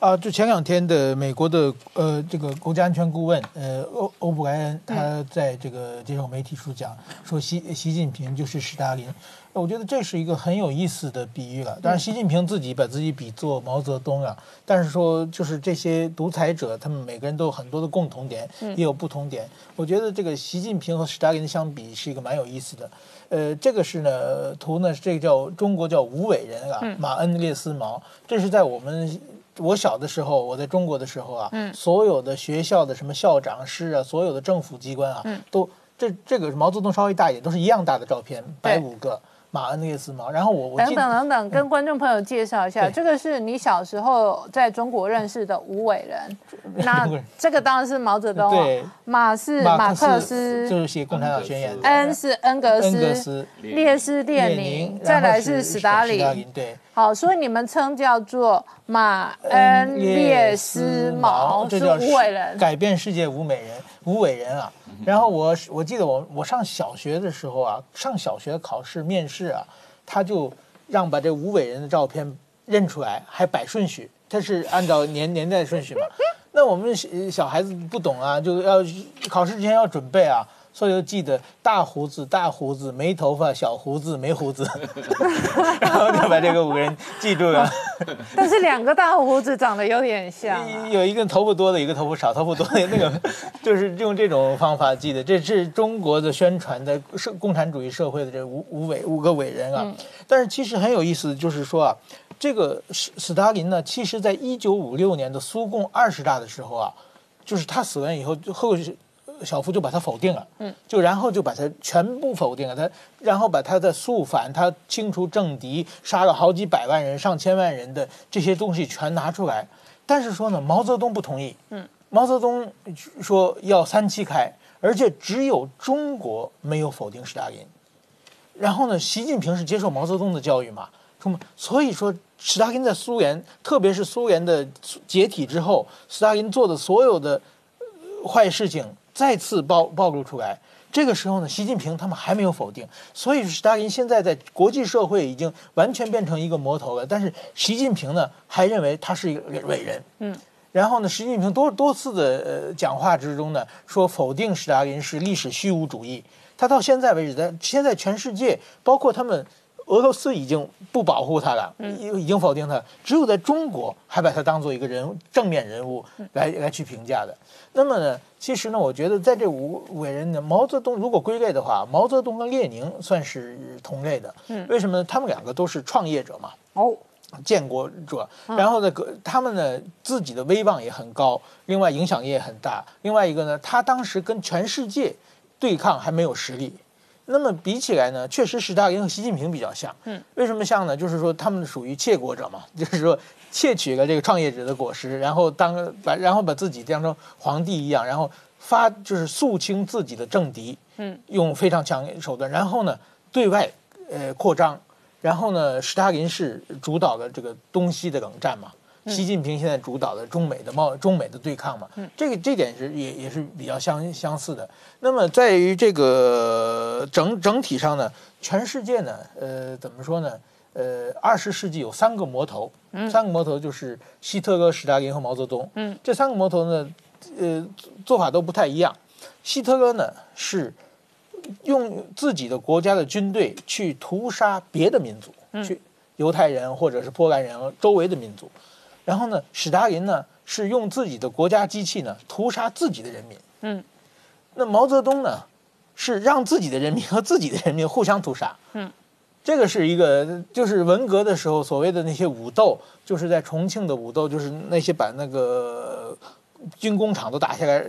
啊，就前两天的美国的呃这个国家安全顾问呃欧欧布莱恩，他在这个接受媒体书讲说习习近平就是史达林，我觉得这是一个很有意思的比喻了。当然，习近平自己把自己比作毛泽东啊，但是说就是这些独裁者，他们每个人都有很多的共同点，也有不同点。我觉得这个习近平和史达林相比是一个蛮有意思的。呃，这个是呢图呢，这个叫中国叫无伟人啊，马恩列斯毛，这是在我们。我小的时候，我在中国的时候啊，嗯，所有的学校的什么校长师啊，所有的政府机关啊，嗯，都这这个毛泽东稍微大一点，都是一样大的照片，摆五个马恩列斯毛。然后我我等等等等，跟观众朋友介绍一下，这个是你小时候在中国认识的吴伟人，那这个当然是毛泽东，对，马是马克思，就是写《共产党宣言》的，恩是恩格恩格斯，列是列宁，再来是史达林，对。好，所以你们称叫做马恩列斯毛，是这叫无伟人，改变世界无美人，无伟人啊。然后我我记得我我上小学的时候啊，上小学考试面试啊，他就让把这无伟人的照片认出来，还摆顺序，他是按照年年代顺序嘛。那我们小小孩子不懂啊，就要考试之前要准备啊。所以就记得大胡子、大胡子、没头发、小胡子、没胡子，然后就把这个五个人记住了。但是两个大胡子长得有点像、啊，有一个头发多的，一个头发少，头发多的那个就是用这种方法记的。这是中国的宣传的社共产主义社会的这五五伟五个伟人啊。嗯、但是其实很有意思，就是说啊，这个斯斯大林呢，其实在一九五六年的苏共二十大的时候啊，就是他死完以后，后小夫就把他否定了，嗯，就然后就把他全部否定了，他然后把他的肃反，他清除政敌，杀了好几百万人、上千万人的这些东西全拿出来，但是说呢，毛泽东不同意，嗯，毛泽东说要三七开，而且只有中国没有否定斯大林，然后呢，习近平是接受毛泽东的教育嘛，说所以说斯大林在苏联，特别是苏联的解体之后，斯大林做的所有的坏事情。再次暴暴露出来，这个时候呢，习近平他们还没有否定，所以斯大林现在在国际社会已经完全变成一个魔头了。但是习近平呢，还认为他是一个伟人，嗯。然后呢，习近平多多次的呃讲话之中呢，说否定斯大林是历史虚无主义。他到现在为止，在现在全世界，包括他们俄罗斯已经不保护他了，已已经否定他，只有在中国还把他当做一个人物正面人物来来去评价的。那么呢，其实呢，我觉得在这五伟人呢，毛泽东如果归类的话，毛泽东跟列宁算是同类的。嗯，为什么呢？他们两个都是创业者嘛。哦，建国者，然后呢，个他们呢自己的威望也很高，另外影响力也很大。另外一个呢，他当时跟全世界对抗还没有实力。那么比起来呢，确实史大林和习近平比较像。嗯，为什么像呢？就是说他们属于窃国者嘛，就是说窃取了这个创业者的果实，然后当把然后把自己当成皇帝一样，然后发就是肃清自己的政敌。嗯，用非常强硬手段，然后呢对外呃扩张。然后呢，史大林是主导的这个东西的冷战嘛，习近平现在主导的中美的贸中美的对抗嘛，这个这点是也也是比较相相似的。那么在于这个整整体上呢，全世界呢，呃，怎么说呢？呃，二十世纪有三个魔头，三个魔头就是希特勒、史大林和毛泽东。嗯，这三个魔头呢，呃，做法都不太一样。希特勒呢是。用自己的国家的军队去屠杀别的民族，去犹太人或者是波兰人周围的民族，然后呢，史达林呢是用自己的国家机器呢屠杀自己的人民。嗯，那毛泽东呢是让自己的人民和自己的人民互相屠杀。嗯，这个是一个就是文革的时候所谓的那些武斗，就是在重庆的武斗，就是那些把那个。军工厂都打下来，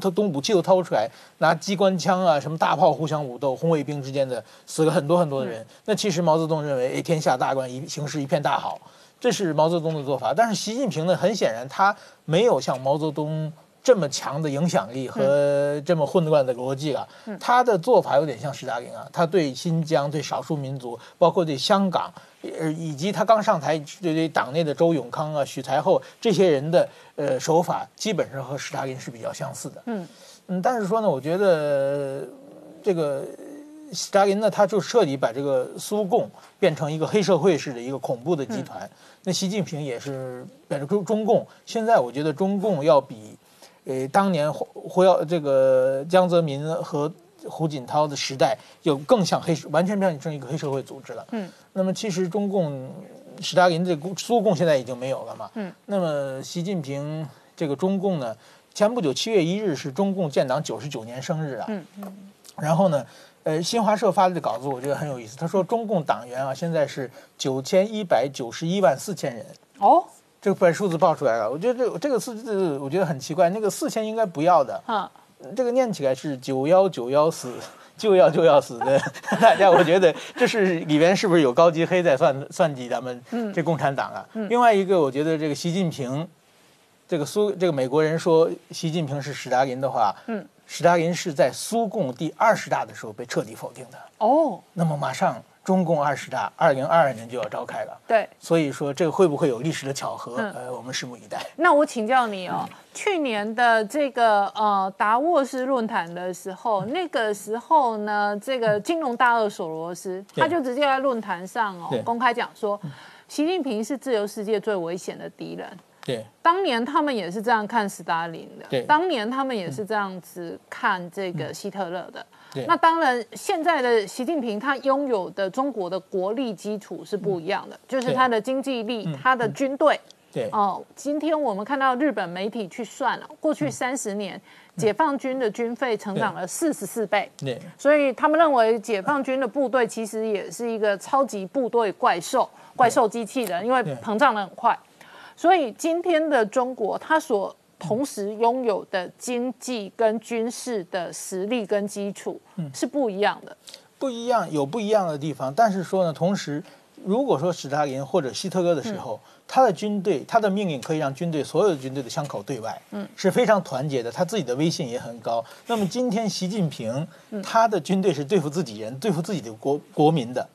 他东武器都掏出来，拿机关枪啊，什么大炮互相武斗，红卫兵之间的死了很多很多的人。那其实毛泽东认为，哎，天下大乱，一形势一片大好，这是毛泽东的做法。但是习近平呢，很显然他没有像毛泽东这么强的影响力和这么混乱的逻辑啊。他的做法有点像斯大林啊，他对新疆、对少数民族，包括对香港。呃，以及他刚上台对对党内的周永康啊、许才厚这些人的呃手法，基本上和斯大林是比较相似的。嗯嗯，但是说呢，我觉得这个斯大林呢，他就彻底把这个苏共变成一个黑社会式的一个恐怖的集团。那习近平也是把中中共，现在我觉得中共要比呃当年胡胡耀这个江泽民和。胡锦涛的时代就更像黑，完全变成一个黑社会组织了。嗯，那么其实中共，史大林这苏共现在已经没有了嘛。嗯，那么习近平这个中共呢，前不久七月一日是中共建党九十九年生日啊。嗯嗯。然后呢，呃，新华社发的稿子我觉得很有意思，他说中共党员啊现在是九千一百九十一万四千人。哦，这个把数字报出来了，我觉得这这个数字我觉得很奇怪，那个四千应该不要的。啊。这个念起来是九幺九幺死，就要就要死的，大家我觉得这是里边是不是有高级黑在算算计咱们这共产党啊？另外一个，我觉得这个习近平，这个苏这个美国人说习近平是史达林的话，嗯，史大林是在苏共第二十大的时候被彻底否定的。哦，那么马上。中共二十大二零二二年就要召开了，对，所以说这个会不会有历史的巧合？呃，我们拭目以待。那我请教你哦，去年的这个呃达沃斯论坛的时候，那个时候呢，这个金融大鳄索罗斯他就直接在论坛上哦公开讲说，习近平是自由世界最危险的敌人。对，当年他们也是这样看斯大林的，对，当年他们也是这样子看这个希特勒的。那当然，现在的习近平他拥有的中国的国力基础是不一样的，就是他的经济力、他的军队。对。哦，今天我们看到日本媒体去算了，过去三十年解放军的军费成长了四十四倍。对，所以他们认为解放军的部队其实也是一个超级部队怪兽、怪兽机器人，因为膨胀的很快。所以今天的中国，他所同时拥有的经济跟军事的实力跟基础是不一样的，不一样有不一样的地方。但是说呢，同时如果说史大林或者希特勒的时候，他的军队他的命令可以让军队所有的军队的枪口对外，嗯，是非常团结的，他自己的威信也很高。那么今天习近平他的军队是对付自己人、对付自己的国国民的。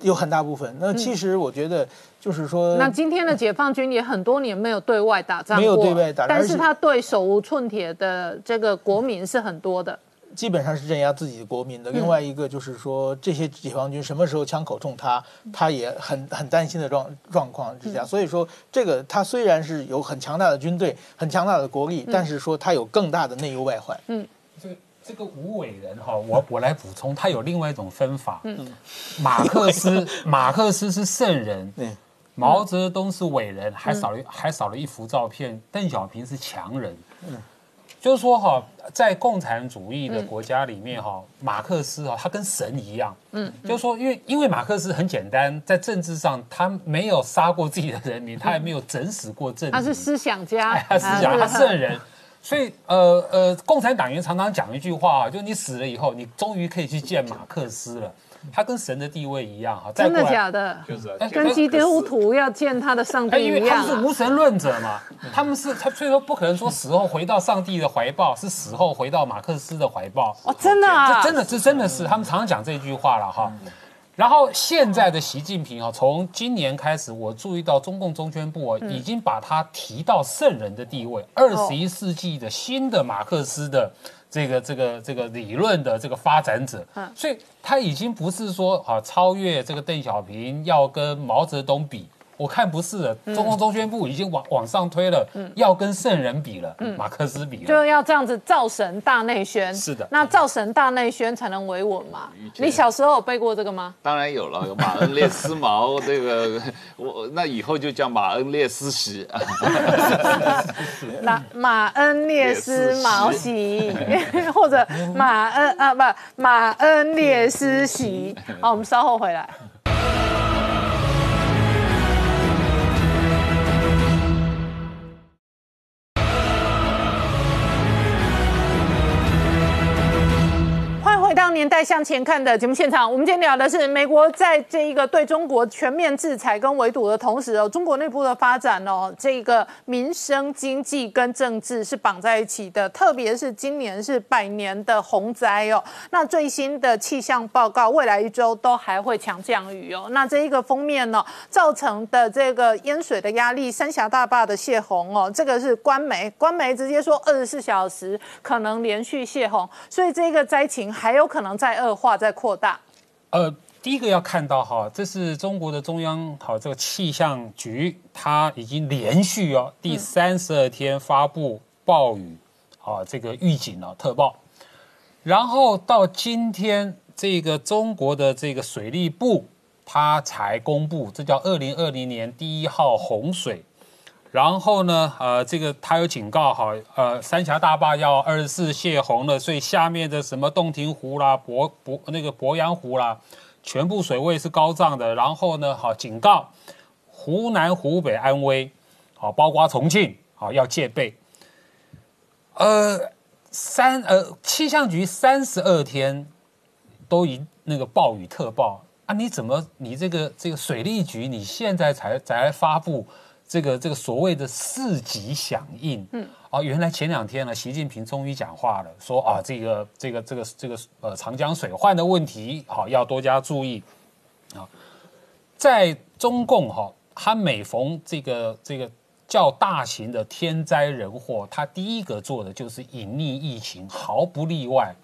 有很大部分，那其实我觉得就是说，那今天的解放军也很多年没有对外打仗，没有对外打仗，但是他对手无寸铁的这个国民是很多的，基本上是镇压自己的国民的。另外一个就是说，这些解放军什么时候枪口冲他，他也很很担心的状状况之下。所以说，这个他虽然是有很强大的军队、很强大的国力，但是说他有更大的内忧外患。嗯。这个无伟人哈，我 我来补充，他有另外一种分法。嗯，马克思 马克思是圣人，毛泽东是伟人，还少了还少了一幅照片，邓小平是强人。嗯，就是说哈，在共产主义的国家里面哈，马克思哈，他跟神一样。嗯，就是说，因为因为马克思很简单，在政治上他没有杀过自己的人民，他也没有整死过政。他是思想家，他思想，他圣人。所以，呃呃，共产党员常常讲一句话，啊就你死了以后，你终于可以去见马克思了，他跟神的地位一样哈。真的假的？就是，跟基督徒要见他的上帝一样。因为他们是无神论者嘛，他们是他，所以说不可能说死后回到上帝的怀抱，是死后回到马克思的怀抱。哦，真的啊，这真的这真的是他们常常讲这句话了哈。然后现在的习近平啊，从今年开始，我注意到中共中宣部啊，已经把他提到圣人的地位，二十一世纪的新的马克思的这个这个这个理论的这个发展者，所以他已经不是说啊超越这个邓小平，要跟毛泽东比。我看不是的，中共中宣部已经往往上推了，要跟圣人比了，马克思比了，就要这样子造神大内宣。是的，那造神大内宣才能维稳嘛？你小时候有背过这个吗？当然有了，有马恩列斯毛这个，我那以后就叫马恩列斯席。那马恩列斯毛席，或者马恩啊不马恩列斯席。好，我们稍后回来。年代向前看的节目现场，我们今天聊的是美国在这一个对中国全面制裁跟围堵的同时哦，中国内部的发展哦，这个民生、经济跟政治是绑在一起的。特别是今年是百年的洪灾哦，那最新的气象报告，未来一周都还会强降雨哦。那这一个封面呢，造成的这个淹水的压力，三峡大坝的泄洪哦，这个是官媒，官媒直接说二十四小时可能连续泄洪，所以这个灾情还。有可能再恶化、在扩大。呃，第一个要看到哈，这是中国的中央好这个气象局，它已经连续哦第三十二天发布暴雨啊这个预警了特报，然后到今天这个中国的这个水利部，它才公布，这叫二零二零年第一号洪水。然后呢，呃，这个他有警告哈，呃，三峡大坝要二十四泄洪了，所以下面的什么洞庭湖啦、博博那个鄱阳湖啦，全部水位是高涨的。然后呢，好警告湖南、湖北、安徽，好包括重庆，好要戒备。呃，三呃气象局三十二天都已那个暴雨特报啊，你怎么你这个这个水利局你现在才才发布？这个这个所谓的四级响应，嗯，啊，原来前两天呢，习近平终于讲话了，说啊，这个这个这个这个呃长江水患的问题，好要多加注意，啊，在中共哈，他每逢这个这个较大型的天灾人祸，他第一个做的就是隐匿疫情，毫不例外。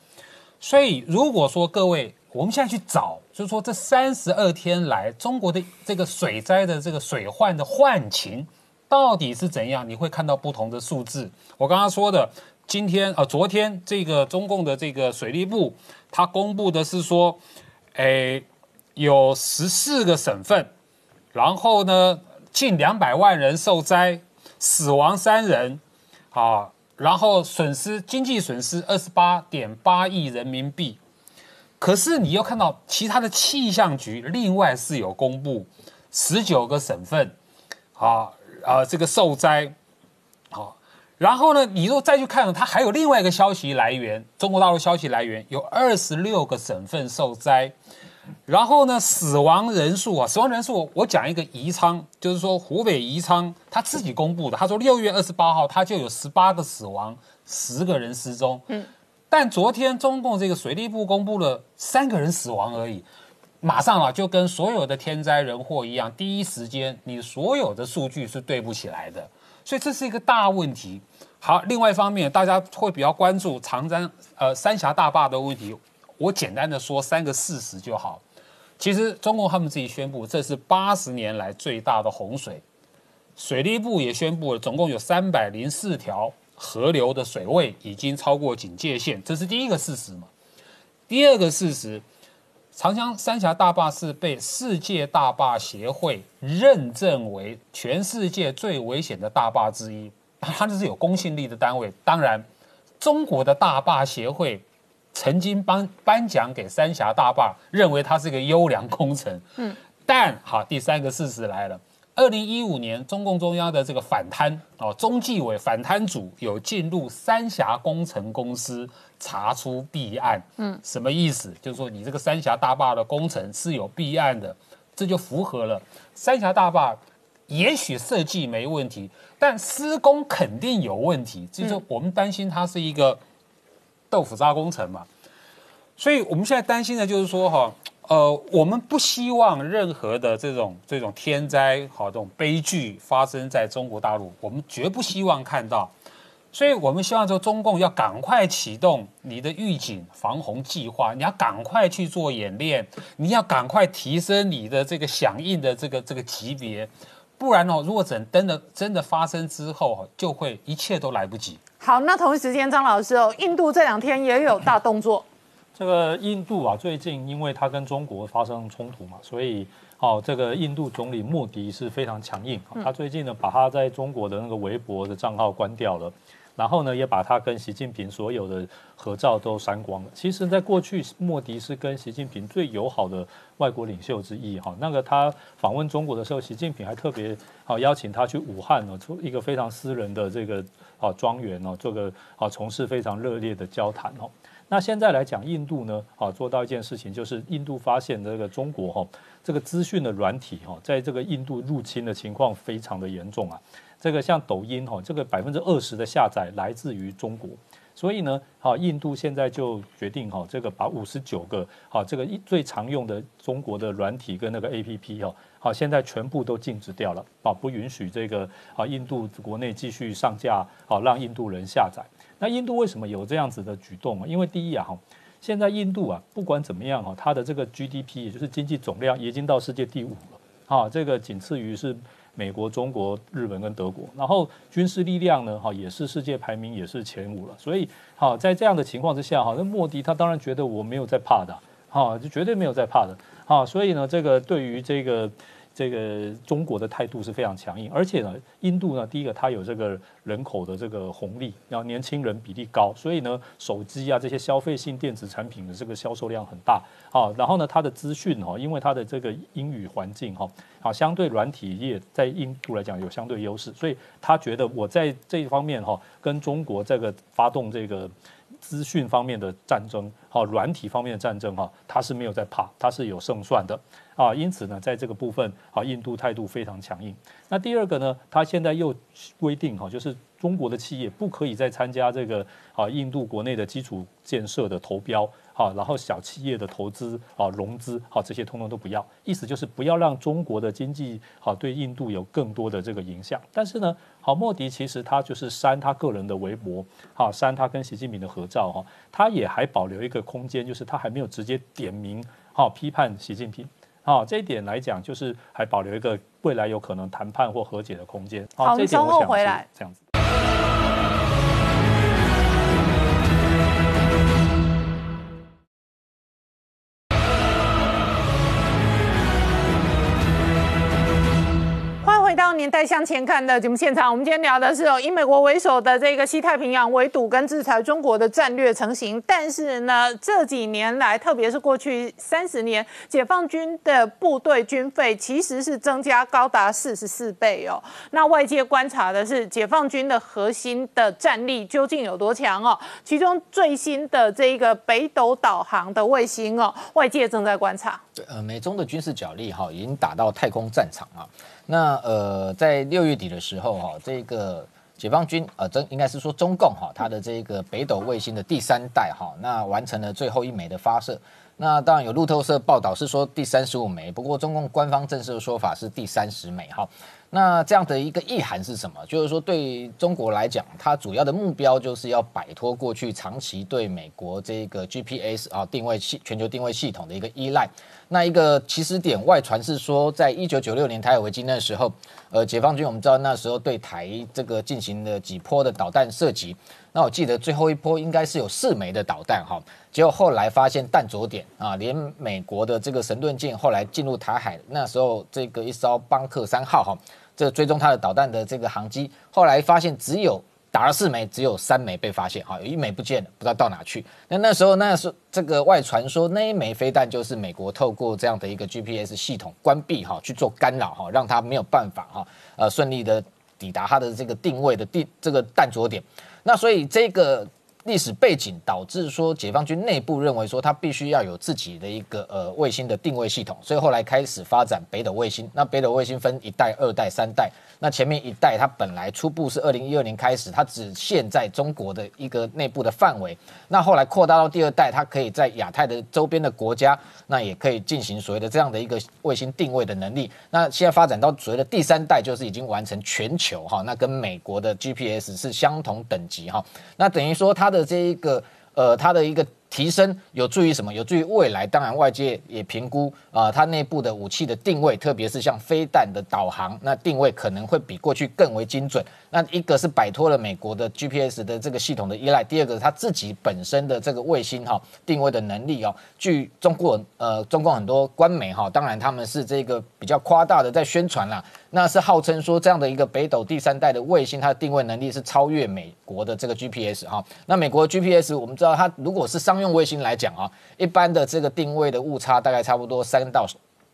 所以如果说各位。我们现在去找，就是说这三十二天来中国的这个水灾的这个水患的患情到底是怎样？你会看到不同的数字。我刚刚说的，今天呃，昨天这个中共的这个水利部，它公布的是说，诶，有十四个省份，然后呢，近两百万人受灾，死亡三人，啊，然后损失经济损失二十八点八亿人民币。可是你又看到其他的气象局另外是有公布十九个省份，啊啊这个受灾，好，然后呢，你又再去看，它还有另外一个消息来源，中国大陆消息来源有二十六个省份受灾，然后呢，死亡人数啊，死亡人数我讲一个宜昌，就是说湖北宜昌他自己公布的，他说六月二十八号他就有十八个死亡，十个人失踪，嗯。但昨天中共这个水利部公布了三个人死亡而已，马上啊就跟所有的天灾人祸一样，第一时间你所有的数据是对不起来的，所以这是一个大问题。好，另外一方面大家会比较关注长江呃三峡大坝的问题，我简单的说三个事实就好。其实中共他们自己宣布这是八十年来最大的洪水，水利部也宣布了总共有三百零四条。河流的水位已经超过警戒线，这是第一个事实嘛。第二个事实，长江三峡大坝是被世界大坝协会认证为全世界最危险的大坝之一，它这是有公信力的单位。当然，中国的大坝协会曾经颁颁奖给三峡大坝，认为它是个优良工程。嗯，但好，第三个事实来了。二零一五年，中共中央的这个反贪哦，中纪委反贪组有进入三峡工程公司查出弊案。嗯，什么意思？就是说你这个三峡大坝的工程是有弊案的，这就符合了三峡大坝也许设计没问题，但施工肯定有问题。就是我们担心它是一个豆腐渣工程嘛，所以我们现在担心的就是说哈。呃，我们不希望任何的这种这种天灾好这种悲剧发生在中国大陆，我们绝不希望看到，所以我们希望说中共要赶快启动你的预警防洪计划，你要赶快去做演练，你要赶快提升你的这个响应的这个这个级别，不然哦，如果真真的真的发生之后，就会一切都来不及。好，那同一时间，张老师哦，印度这两天也有大动作。这个印度啊，最近因为它跟中国发生冲突嘛，所以哦，这个印度总理莫迪是非常强硬。他最近呢，把他在中国的那个微博的账号关掉了，然后呢，也把他跟习近平所有的合照都删光了。其实，在过去，莫迪是跟习近平最友好的外国领袖之一。哈，那个他访问中国的时候，习近平还特别好邀请他去武汉呢，出一个非常私人的这个啊庄园哦，这个啊从事非常热烈的交谈哦。那现在来讲，印度呢，啊，做到一件事情，就是印度发现这个中国哈，这个资讯的软体哈，在这个印度入侵的情况非常的严重啊。这个像抖音哈，这个百分之二十的下载来自于中国，所以呢，好，印度现在就决定哈，这个把五十九个好这个一最常用的中国的软体跟那个 A P P 哈，好，现在全部都禁止掉了，啊，不允许这个啊印度国内继续上架，好，让印度人下载。那印度为什么有这样子的举动啊？因为第一啊，哈，现在印度啊，不管怎么样哈，它的这个 GDP 也就是经济总量已经到世界第五了，哈，这个仅次于是美国、中国、日本跟德国。然后军事力量呢，哈，也是世界排名也是前五了。所以，好，在这样的情况之下，哈，那莫迪他当然觉得我没有在怕的，哈，就绝对没有在怕的，哈，所以呢，这个对于这个。这个中国的态度是非常强硬，而且呢，印度呢，第一个它有这个人口的这个红利，然后年轻人比例高，所以呢，手机啊这些消费性电子产品的这个销售量很大啊。然后呢，它的资讯哈，因为它的这个英语环境哈，啊，相对软体业在印度来讲有相对优势，所以他觉得我在这一方面哈，跟中国这个发动这个。资讯方面的战争，好，软体方面的战争，哈，他是没有在怕，他是有胜算的，啊，因此呢，在这个部分，啊，印度态度非常强硬。那第二个呢，他现在又规定，哈，就是。中国的企业不可以再参加这个啊印度国内的基础建设的投标，好，然后小企业的投资啊融资，好，这些通通都不要，意思就是不要让中国的经济好对印度有更多的这个影响。但是呢，好莫迪其实他就是删他个人的微博，好删他跟习近平的合照哈，他也还保留一个空间，就是他还没有直接点名好批判习近平，好这一点来讲就是还保留一个未来有可能谈判或和解的空间。好，这稍后回来这样子。年代向前看的节目现场，我们今天聊的是哦，以美国为首的这个西太平洋围堵跟制裁中国的战略成型。但是呢，这几年来，特别是过去三十年，解放军的部队军费其实是增加高达四十四倍哦。那外界观察的是，解放军的核心的战力究竟有多强哦？其中最新的这个北斗导航的卫星哦，外界正在观察。对，呃，美中的军事角力哈，已经打到太空战场啊。那呃，在六月底的时候哈，这个解放军呃，真应该是说中共哈，它的这个北斗卫星的第三代哈，那完成了最后一枚的发射。那当然有路透社报道是说第三十五枚，不过中共官方正式的说法是第三十枚哈。那这样的一个意涵是什么？就是说，对中国来讲，它主要的目标就是要摆脱过去长期对美国这个 GPS 啊定位系全球定位系统的一个依赖。那一个起始点外传是说，在一九九六年台海危机那时候，呃，解放军我们知道那时候对台这个进行了几波的导弹射击。那我记得最后一波应该是有四枚的导弹哈，结果后来发现弹着点啊，连美国的这个神盾舰后来进入台海，那时候这个一艘邦克三号哈。这追踪它的导弹的这个航机，后来发现只有打了四枚，只有三枚被发现，哈，有一枚不见了，不知道到哪去。那那时候，那是这个外传说那一枚飞弹就是美国透过这样的一个 GPS 系统关闭，哈，去做干扰，哈，让它没有办法，哈，呃，顺利的抵达它的这个定位的定这个弹着点。那所以这个。历史背景导致说，解放军内部认为说，他必须要有自己的一个呃卫星的定位系统，所以后来开始发展北斗卫星。那北斗卫星分一代、二代、三代。那前面一代它本来初步是二零一二年开始，它只限在中国的一个内部的范围。那后来扩大到第二代，它可以在亚太的周边的国家，那也可以进行所谓的这样的一个卫星定位的能力。那现在发展到所谓的第三代，就是已经完成全球哈，那跟美国的 GPS 是相同等级哈。那等于说它的。这一个呃，它的一个提升有助于什么？有助于未来。当然，外界也评估啊，它内部的武器的定位，特别是像飞弹的导航，那定位可能会比过去更为精准。那一个是摆脱了美国的 GPS 的这个系统的依赖，第二个是它自己本身的这个卫星哈定位的能力哦。据中国呃，中共很多官媒哈，当然他们是这个比较夸大的在宣传啦。那是号称说这样的一个北斗第三代的卫星，它的定位能力是超越美国的这个 GPS 哈。那美国 GPS 我们知道，它如果是商用卫星来讲啊，一般的这个定位的误差大概差不多三到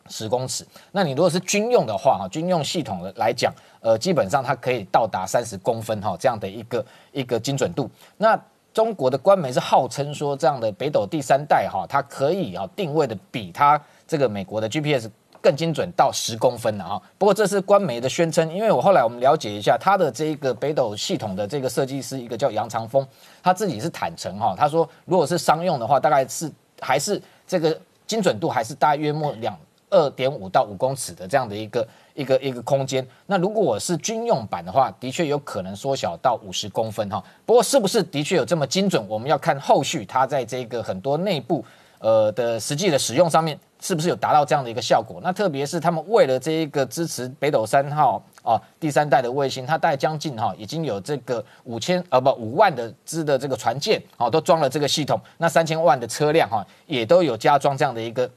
十公尺。那你如果是军用的话哈，军用系统的来讲，呃，基本上它可以到达三十公分哈这样的一个一个精准度。那中国的官媒是号称说这样的北斗第三代哈，它可以啊定位的比它这个美国的 GPS。更精准到十公分了哈，不过这是官媒的宣称，因为我后来我们了解一下，他的这个北斗系统的这个设计师，一个叫杨长峰，他自己是坦诚哈，他说如果是商用的话，大概是还是这个精准度还是大约莫两二点五到五公尺的这样的一个一个一个空间，那如果我是军用版的话，的确有可能缩小到五十公分哈，不过是不是的确有这么精准，我们要看后续它在这个很多内部。呃的实际的使用上面，是不是有达到这样的一个效果？那特别是他们为了这一个支持北斗三号啊第三代的卫星，它带将近哈已经有这个五千呃不五万的支的这个船舰哦都装了这个系统，那三千万的车辆哈也都有加装这样的一个。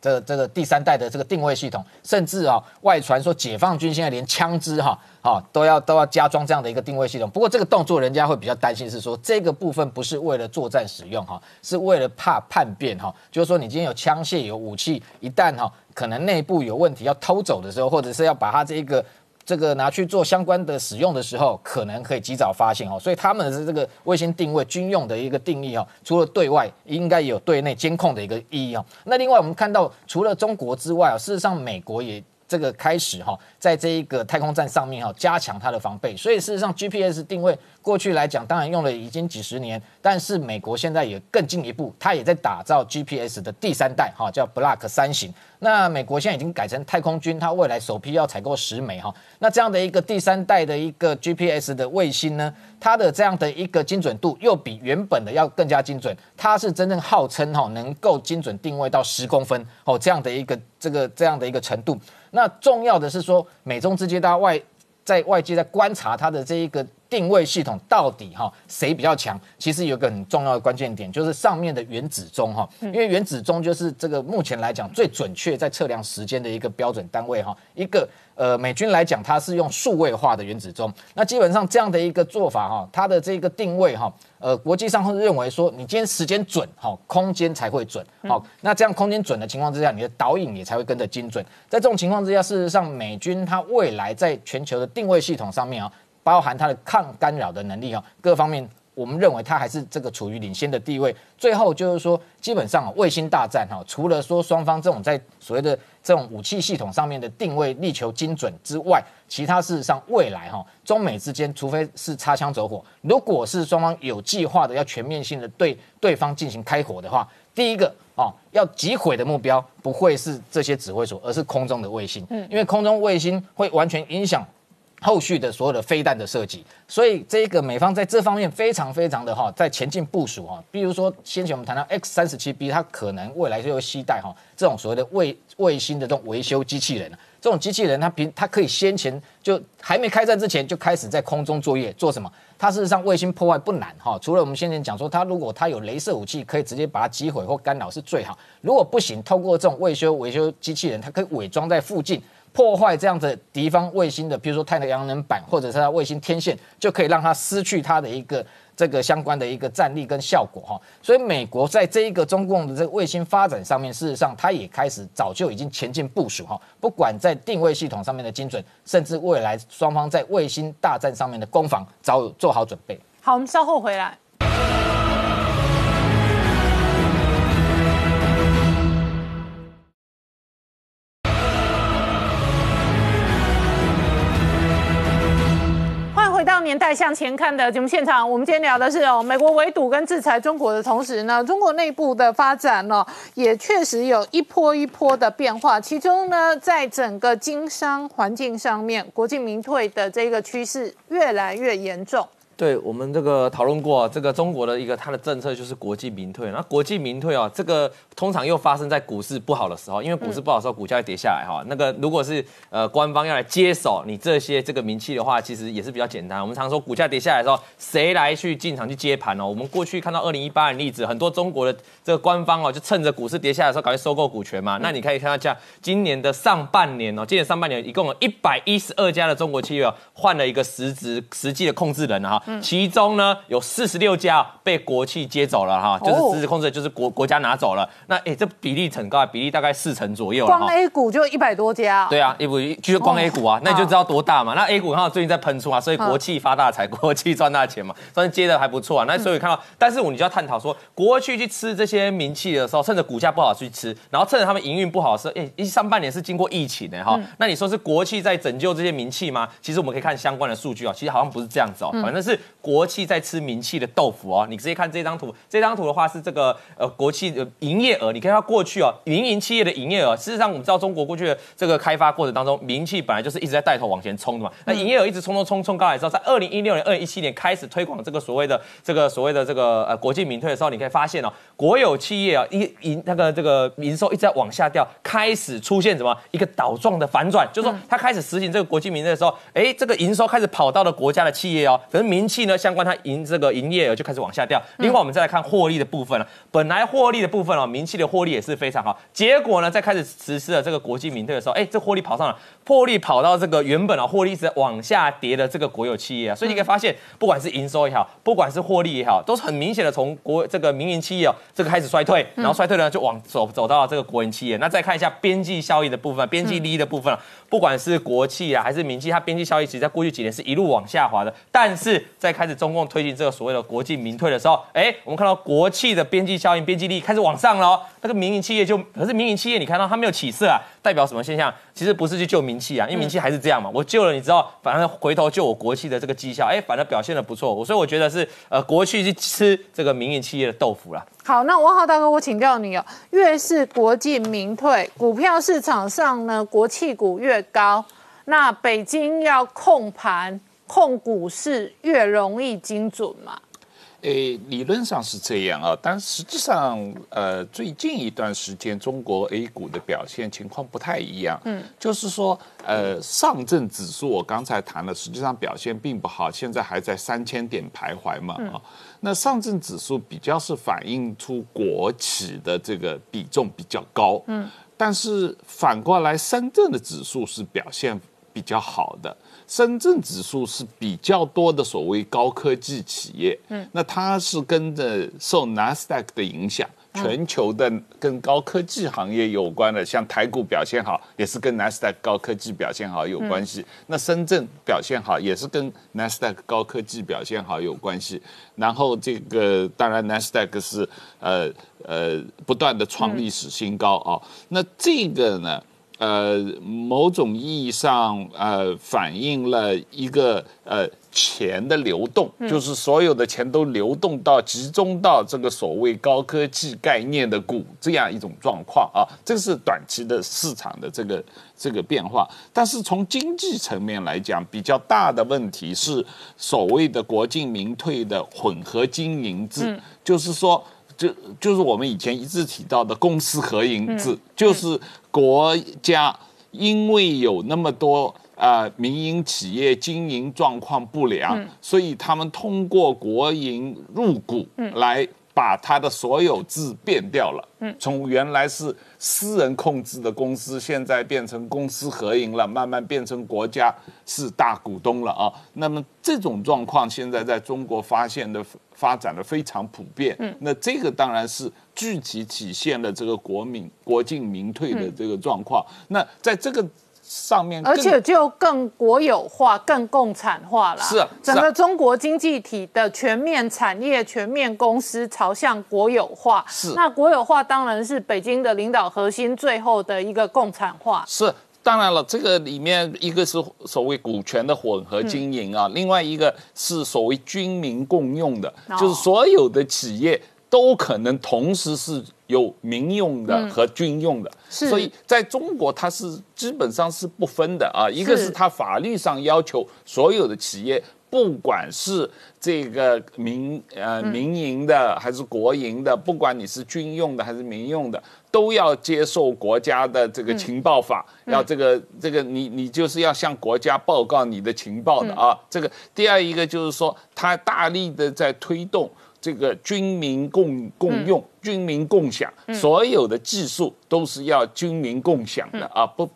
这这个第三代的这个定位系统，甚至啊外传说解放军现在连枪支哈啊都要都要加装这样的一个定位系统。不过这个动作人家会比较担心，是说这个部分不是为了作战使用哈，是为了怕叛变哈。就是说你今天有枪械有武器，一旦哈可能内部有问题要偷走的时候，或者是要把它这个。这个拿去做相关的使用的时候，可能可以及早发现哦，所以他们的这个卫星定位军用的一个定义哦，除了对外，应该有对内监控的一个意义哦。那另外我们看到，除了中国之外啊，事实上美国也。这个开始哈，在这一个太空站上面哈，加强它的防备。所以事实上，GPS 定位过去来讲，当然用了已经几十年，但是美国现在也更进一步，它也在打造 GPS 的第三代哈，叫 Block 三型。那美国现在已经改成太空军，它未来首批要采购十枚哈。那这样的一个第三代的一个 GPS 的卫星呢，它的这样的一个精准度又比原本的要更加精准。它是真正号称哈，能够精准定位到十公分哦，这样的一个这个这样的一个程度。那重要的是说，美中之间大家外在外界在观察它的这一个定位系统到底哈谁比较强？其实有个很重要的关键点，就是上面的原子钟哈，因为原子钟就是这个目前来讲最准确在测量时间的一个标准单位哈，一个。呃，美军来讲，它是用数位化的原子钟。那基本上这样的一个做法哈，它的这个定位哈，呃，国际上会认为说，你今天时间准，好，空间才会准，好，那这样空间准的情况之下，你的导引也才会跟着精准。在这种情况之下，事实上，美军它未来在全球的定位系统上面啊，包含它的抗干扰的能力啊，各方面。我们认为它还是这个处于领先的地位。最后就是说，基本上啊卫星大战哈，除了说双方这种在所谓的这种武器系统上面的定位力求精准之外，其他事实上未来哈中美之间，除非是擦枪走火，如果是双方有计划的要全面性的对对方进行开火的话，第一个哦要击毁的目标不会是这些指挥所，而是空中的卫星，嗯，因为空中卫星会完全影响。后续的所有的飞弹的设计，所以这个美方在这方面非常非常的哈，在前进部署哈。比如说先前我们谈到 X 三十七 B，它可能未来就会携带哈这种所谓的卫卫星的这种维修机器人。这种机器人它平它可以先前就还没开战之前就开始在空中作业，做什么？它事实上卫星破坏不难哈。除了我们先前讲说，它如果它有镭射武器，可以直接把它击毁或干扰是最好。如果不行，透过这种维修维修机器人，它可以伪装在附近。破坏这样子敌方卫星的，比如说太阳能板或者是它卫星天线，就可以让它失去它的一个这个相关的一个战力跟效果哈。所以美国在这一个中共的这个卫星发展上面，事实上它也开始早就已经前进部署哈。不管在定位系统上面的精准，甚至未来双方在卫星大战上面的攻防，早有做好准备。好，我们稍后回来。代向前看的节目现场，我们今天聊的是哦，美国围堵跟制裁中国的同时呢，中国内部的发展呢，也确实有一波一波的变化。其中呢，在整个经商环境上面，国进民退的这个趋势越来越严重。对我们这个讨论过，这个中国的一个它的政策就是国进民退。那国进民退啊，这个通常又发生在股市不好的时候，因为股市不好的时候，股价会跌下来哈。那个如果是呃官方要来接手你这些这个名气的话，其实也是比较简单。我们常说股价跌下来的时候，谁来去进场去接盘哦？我们过去看到二零一八的例子，很多中国的这个官方哦，就趁着股市跌下来的时候，赶快收购股权嘛。那你可以看到，像今年的上半年哦，今年上半年一共有一百一十二家的中国企业换了一个实质实际的控制人哈，其中呢。有四十六家被国企接走了哈，就是实质控制，就是国国家拿走了。那哎，这比例很高，比例大概四成左右光 A 股就一百多家。对啊，一股就是光 A 股啊，那你就知道多大嘛。那 A 股看到最近在喷出啊，所以国企发大财，国企赚大钱嘛，算是接的还不错啊。那所以看到，但是我们就要探讨说，国企去吃这些名气的时候，趁着股价不好去吃，然后趁着他们营运不好的时候，哎，一上半年是经过疫情的哈。那你说是国企在拯救这些名气吗？其实我们可以看相关的数据啊，其实好像不是这样子哦，反正是国企在吃名气的。豆腐哦，你直接看这张图，这张图的话是这个呃国企的营业额，你看它过去哦，民营企业的营业额，事实上我们知道中国过去的这个开发过程当中，民企本来就是一直在带头往前冲的嘛，那营业额一直冲冲冲冲高来之后，在二零一六年、二零一七年开始推广这个所谓的这个所谓的这个呃国进民退的时候，你可以发现哦，国有企业啊一营那个这个营收一直在往下掉，开始出现什么一个倒状的反转，就是说它开始实行这个国进民退的时候，哎，这个营收开始跑到了国家的企业哦，可是民企呢相关它营这个营业额。就开始往下掉。另外，我们再来看获利的部分了。本来获利的部分哦，民企的获利也是非常好。结果呢，在开始实施了这个国际民退的时候，哎，这获利跑上了，获利跑到这个原本啊，获利一直往下跌的这个国有企业啊。所以你可以发现，不管是营收也好，不管是获利也好，都是很明显的从国这个民营企业哦，这个开始衰退，然后衰退呢就往走走到了这个国营企业。那再看一下边际效益的部分，边际利益的部分啊不管是国企啊还是民企，它边际效益其实在过去几年是一路往下滑的。但是在开始中共推进这个所谓的国进民退的时候，哎，我们看到国企的边际效应、边际利益开始往上了，那个民营企业就可是民营企业，你看到它没有起色啊，代表什么现象？其实不是去救民企啊，因为民企还是这样嘛，我救了你知道，反而回头救我国企的这个绩效，哎，反而表现的不错，我所以我觉得是呃国企去吃这个民营企业的豆腐了。好，那王浩大哥，我请教你哦，越是国进民退，股票市场上呢，国企股越高，那北京要控盘控股市越容易精准嘛？诶，理论上是这样啊，但实际上，呃，最近一段时间中国 A 股的表现情况不太一样。嗯，就是说，呃，上证指数我刚才谈了，实际上表现并不好，现在还在三千点徘徊嘛。啊，那上证指数比较是反映出国企的这个比重比较高。嗯，但是反过来，深圳的指数是表现比较好的。深圳指数是比较多的所谓高科技企业，嗯，那它是跟着受纳斯达克的影响，全球的跟高科技行业有关的，像台股表现好，也是跟纳斯达克高科技表现好有关系。那深圳表现好，也是跟纳斯达克高科技表现好有关系。然后这个当然纳斯达克是呃呃不断的创历史新高啊。那这个呢？呃，某种意义上，呃，反映了一个呃钱的流动，就是所有的钱都流动到集中到这个所谓高科技概念的股这样一种状况啊，这是短期的市场的这个这个变化。但是从经济层面来讲，比较大的问题是所谓的国进民退的混合经营制，就是说。就就是我们以前一直提到的公私合营制，就是国家因为有那么多啊民营企业经营状况不良，所以他们通过国营入股来把它的所有制变掉了。从原来是私人控制的公司，现在变成公私合营了，慢慢变成国家是大股东了啊。那么这种状况现在在中国发现的。发展的非常普遍，嗯，那这个当然是具体体现了这个国民国进民退的这个状况。那在这个上面，而且就更国有化、更共产化了。是，整个中国经济体的全面产业、全面公司朝向国有化。是，那国有化当然是北京的领导核心最后的一个共产化。是。当然了，这个里面一个是所谓股权的混合经营啊，另外一个是所谓军民共用的，就是所有的企业都可能同时是有民用的和军用的，所以在中国它是基本上是不分的啊。一个是它法律上要求所有的企业。不管是这个民呃民营的还是国营的，不管你是军用的还是民用的，都要接受国家的这个情报法，要这个这个你你就是要向国家报告你的情报的啊。这个第二一个就是说，它大力的在推动这个军民共共用、军民共享，所有的技术都是要军民共享的啊，不。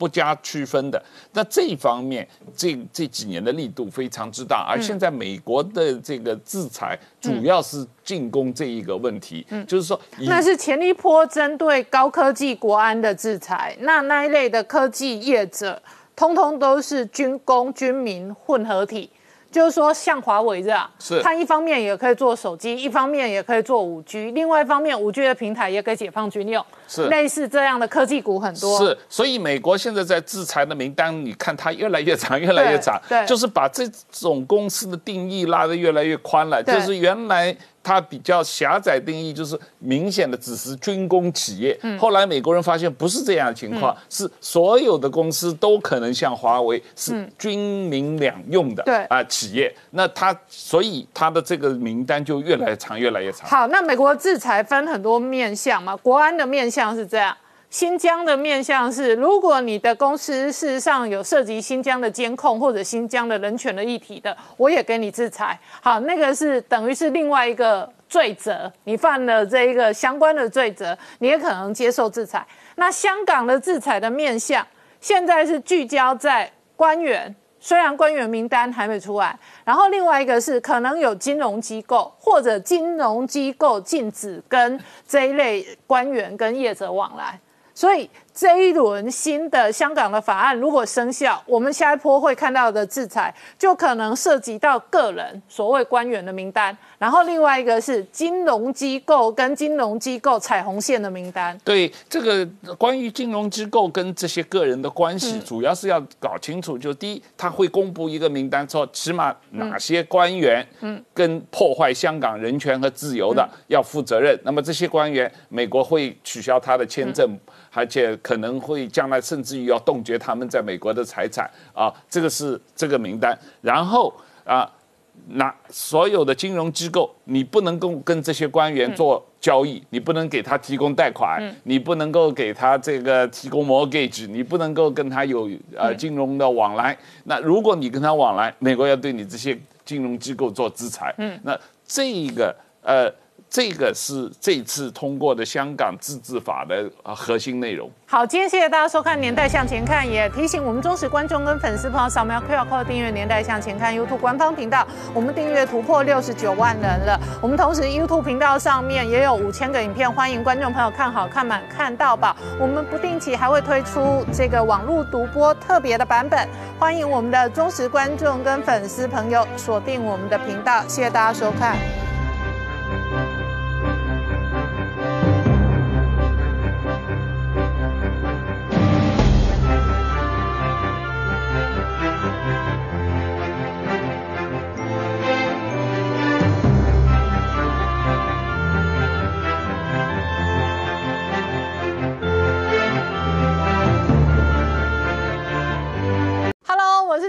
不加区分的，那这一方面，这这几年的力度非常之大，而现在美国的这个制裁主要是进攻这一个问题，就是说，那是前一波针对高科技国安的制裁，那那一类的科技业者，通通都是军工军民混合体。就是说，像华为这样，是它一方面也可以做手机，一方面也可以做五 G，另外一方面五 G 的平台也给解放军用，是类似这样的科技股很多。是，所以美国现在在制裁的名单，你看它越来越长，越来越长，对，就是把这种公司的定义拉得越来越宽了，就是原来。它比较狭窄定义，就是明显的只是军工企业。后来美国人发现不是这样的情况，是所有的公司都可能像华为是军民两用的啊企业。那它所以它的这个名单就越来越长，越来越长。好，那美国制裁分很多面向嘛，国安的面向是这样。新疆的面向是，如果你的公司事实上有涉及新疆的监控或者新疆的人权的议题的，我也给你制裁。好，那个是等于是另外一个罪责，你犯了这一个相关的罪责，你也可能接受制裁。那香港的制裁的面向，现在是聚焦在官员，虽然官员名单还没出来，然后另外一个是可能有金融机构或者金融机构禁止跟这一类官员跟业者往来。所以这一轮新的香港的法案如果生效，我们下一波会看到的制裁就可能涉及到个人所谓官员的名单，然后另外一个是金融机构跟金融机构彩虹线的名单。对这个关于金融机构跟这些个人的关系，主要是要搞清楚。就第一，他会公布一个名单，说起码哪些官员嗯跟破坏香港人权和自由的要负责任。那么这些官员，美国会取消他的签证。而且可能会将来甚至于要冻结他们在美国的财产啊，这个是这个名单。然后啊，那所有的金融机构，你不能够跟这些官员做交易，你不能给他提供贷款，你不能够给他这个提供 mortgage，你不能够跟他有呃金融的往来。那如果你跟他往来，美国要对你这些金融机构做制裁。嗯，那这一个呃。这个是这次通过的香港自治法的核心内容。好，今天谢谢大家收看《年代向前看》，也提醒我们忠实观众跟粉丝朋友扫描 QR code 订阅《年代向前看》YouTube 官方频道，我们订阅突破六十九万人了。我们同时 YouTube 频道上面也有五千个影片，欢迎观众朋友看好看满看到饱。我们不定期还会推出这个网络独播特别的版本，欢迎我们的忠实观众跟粉丝朋友锁定我们的频道。谢谢大家收看。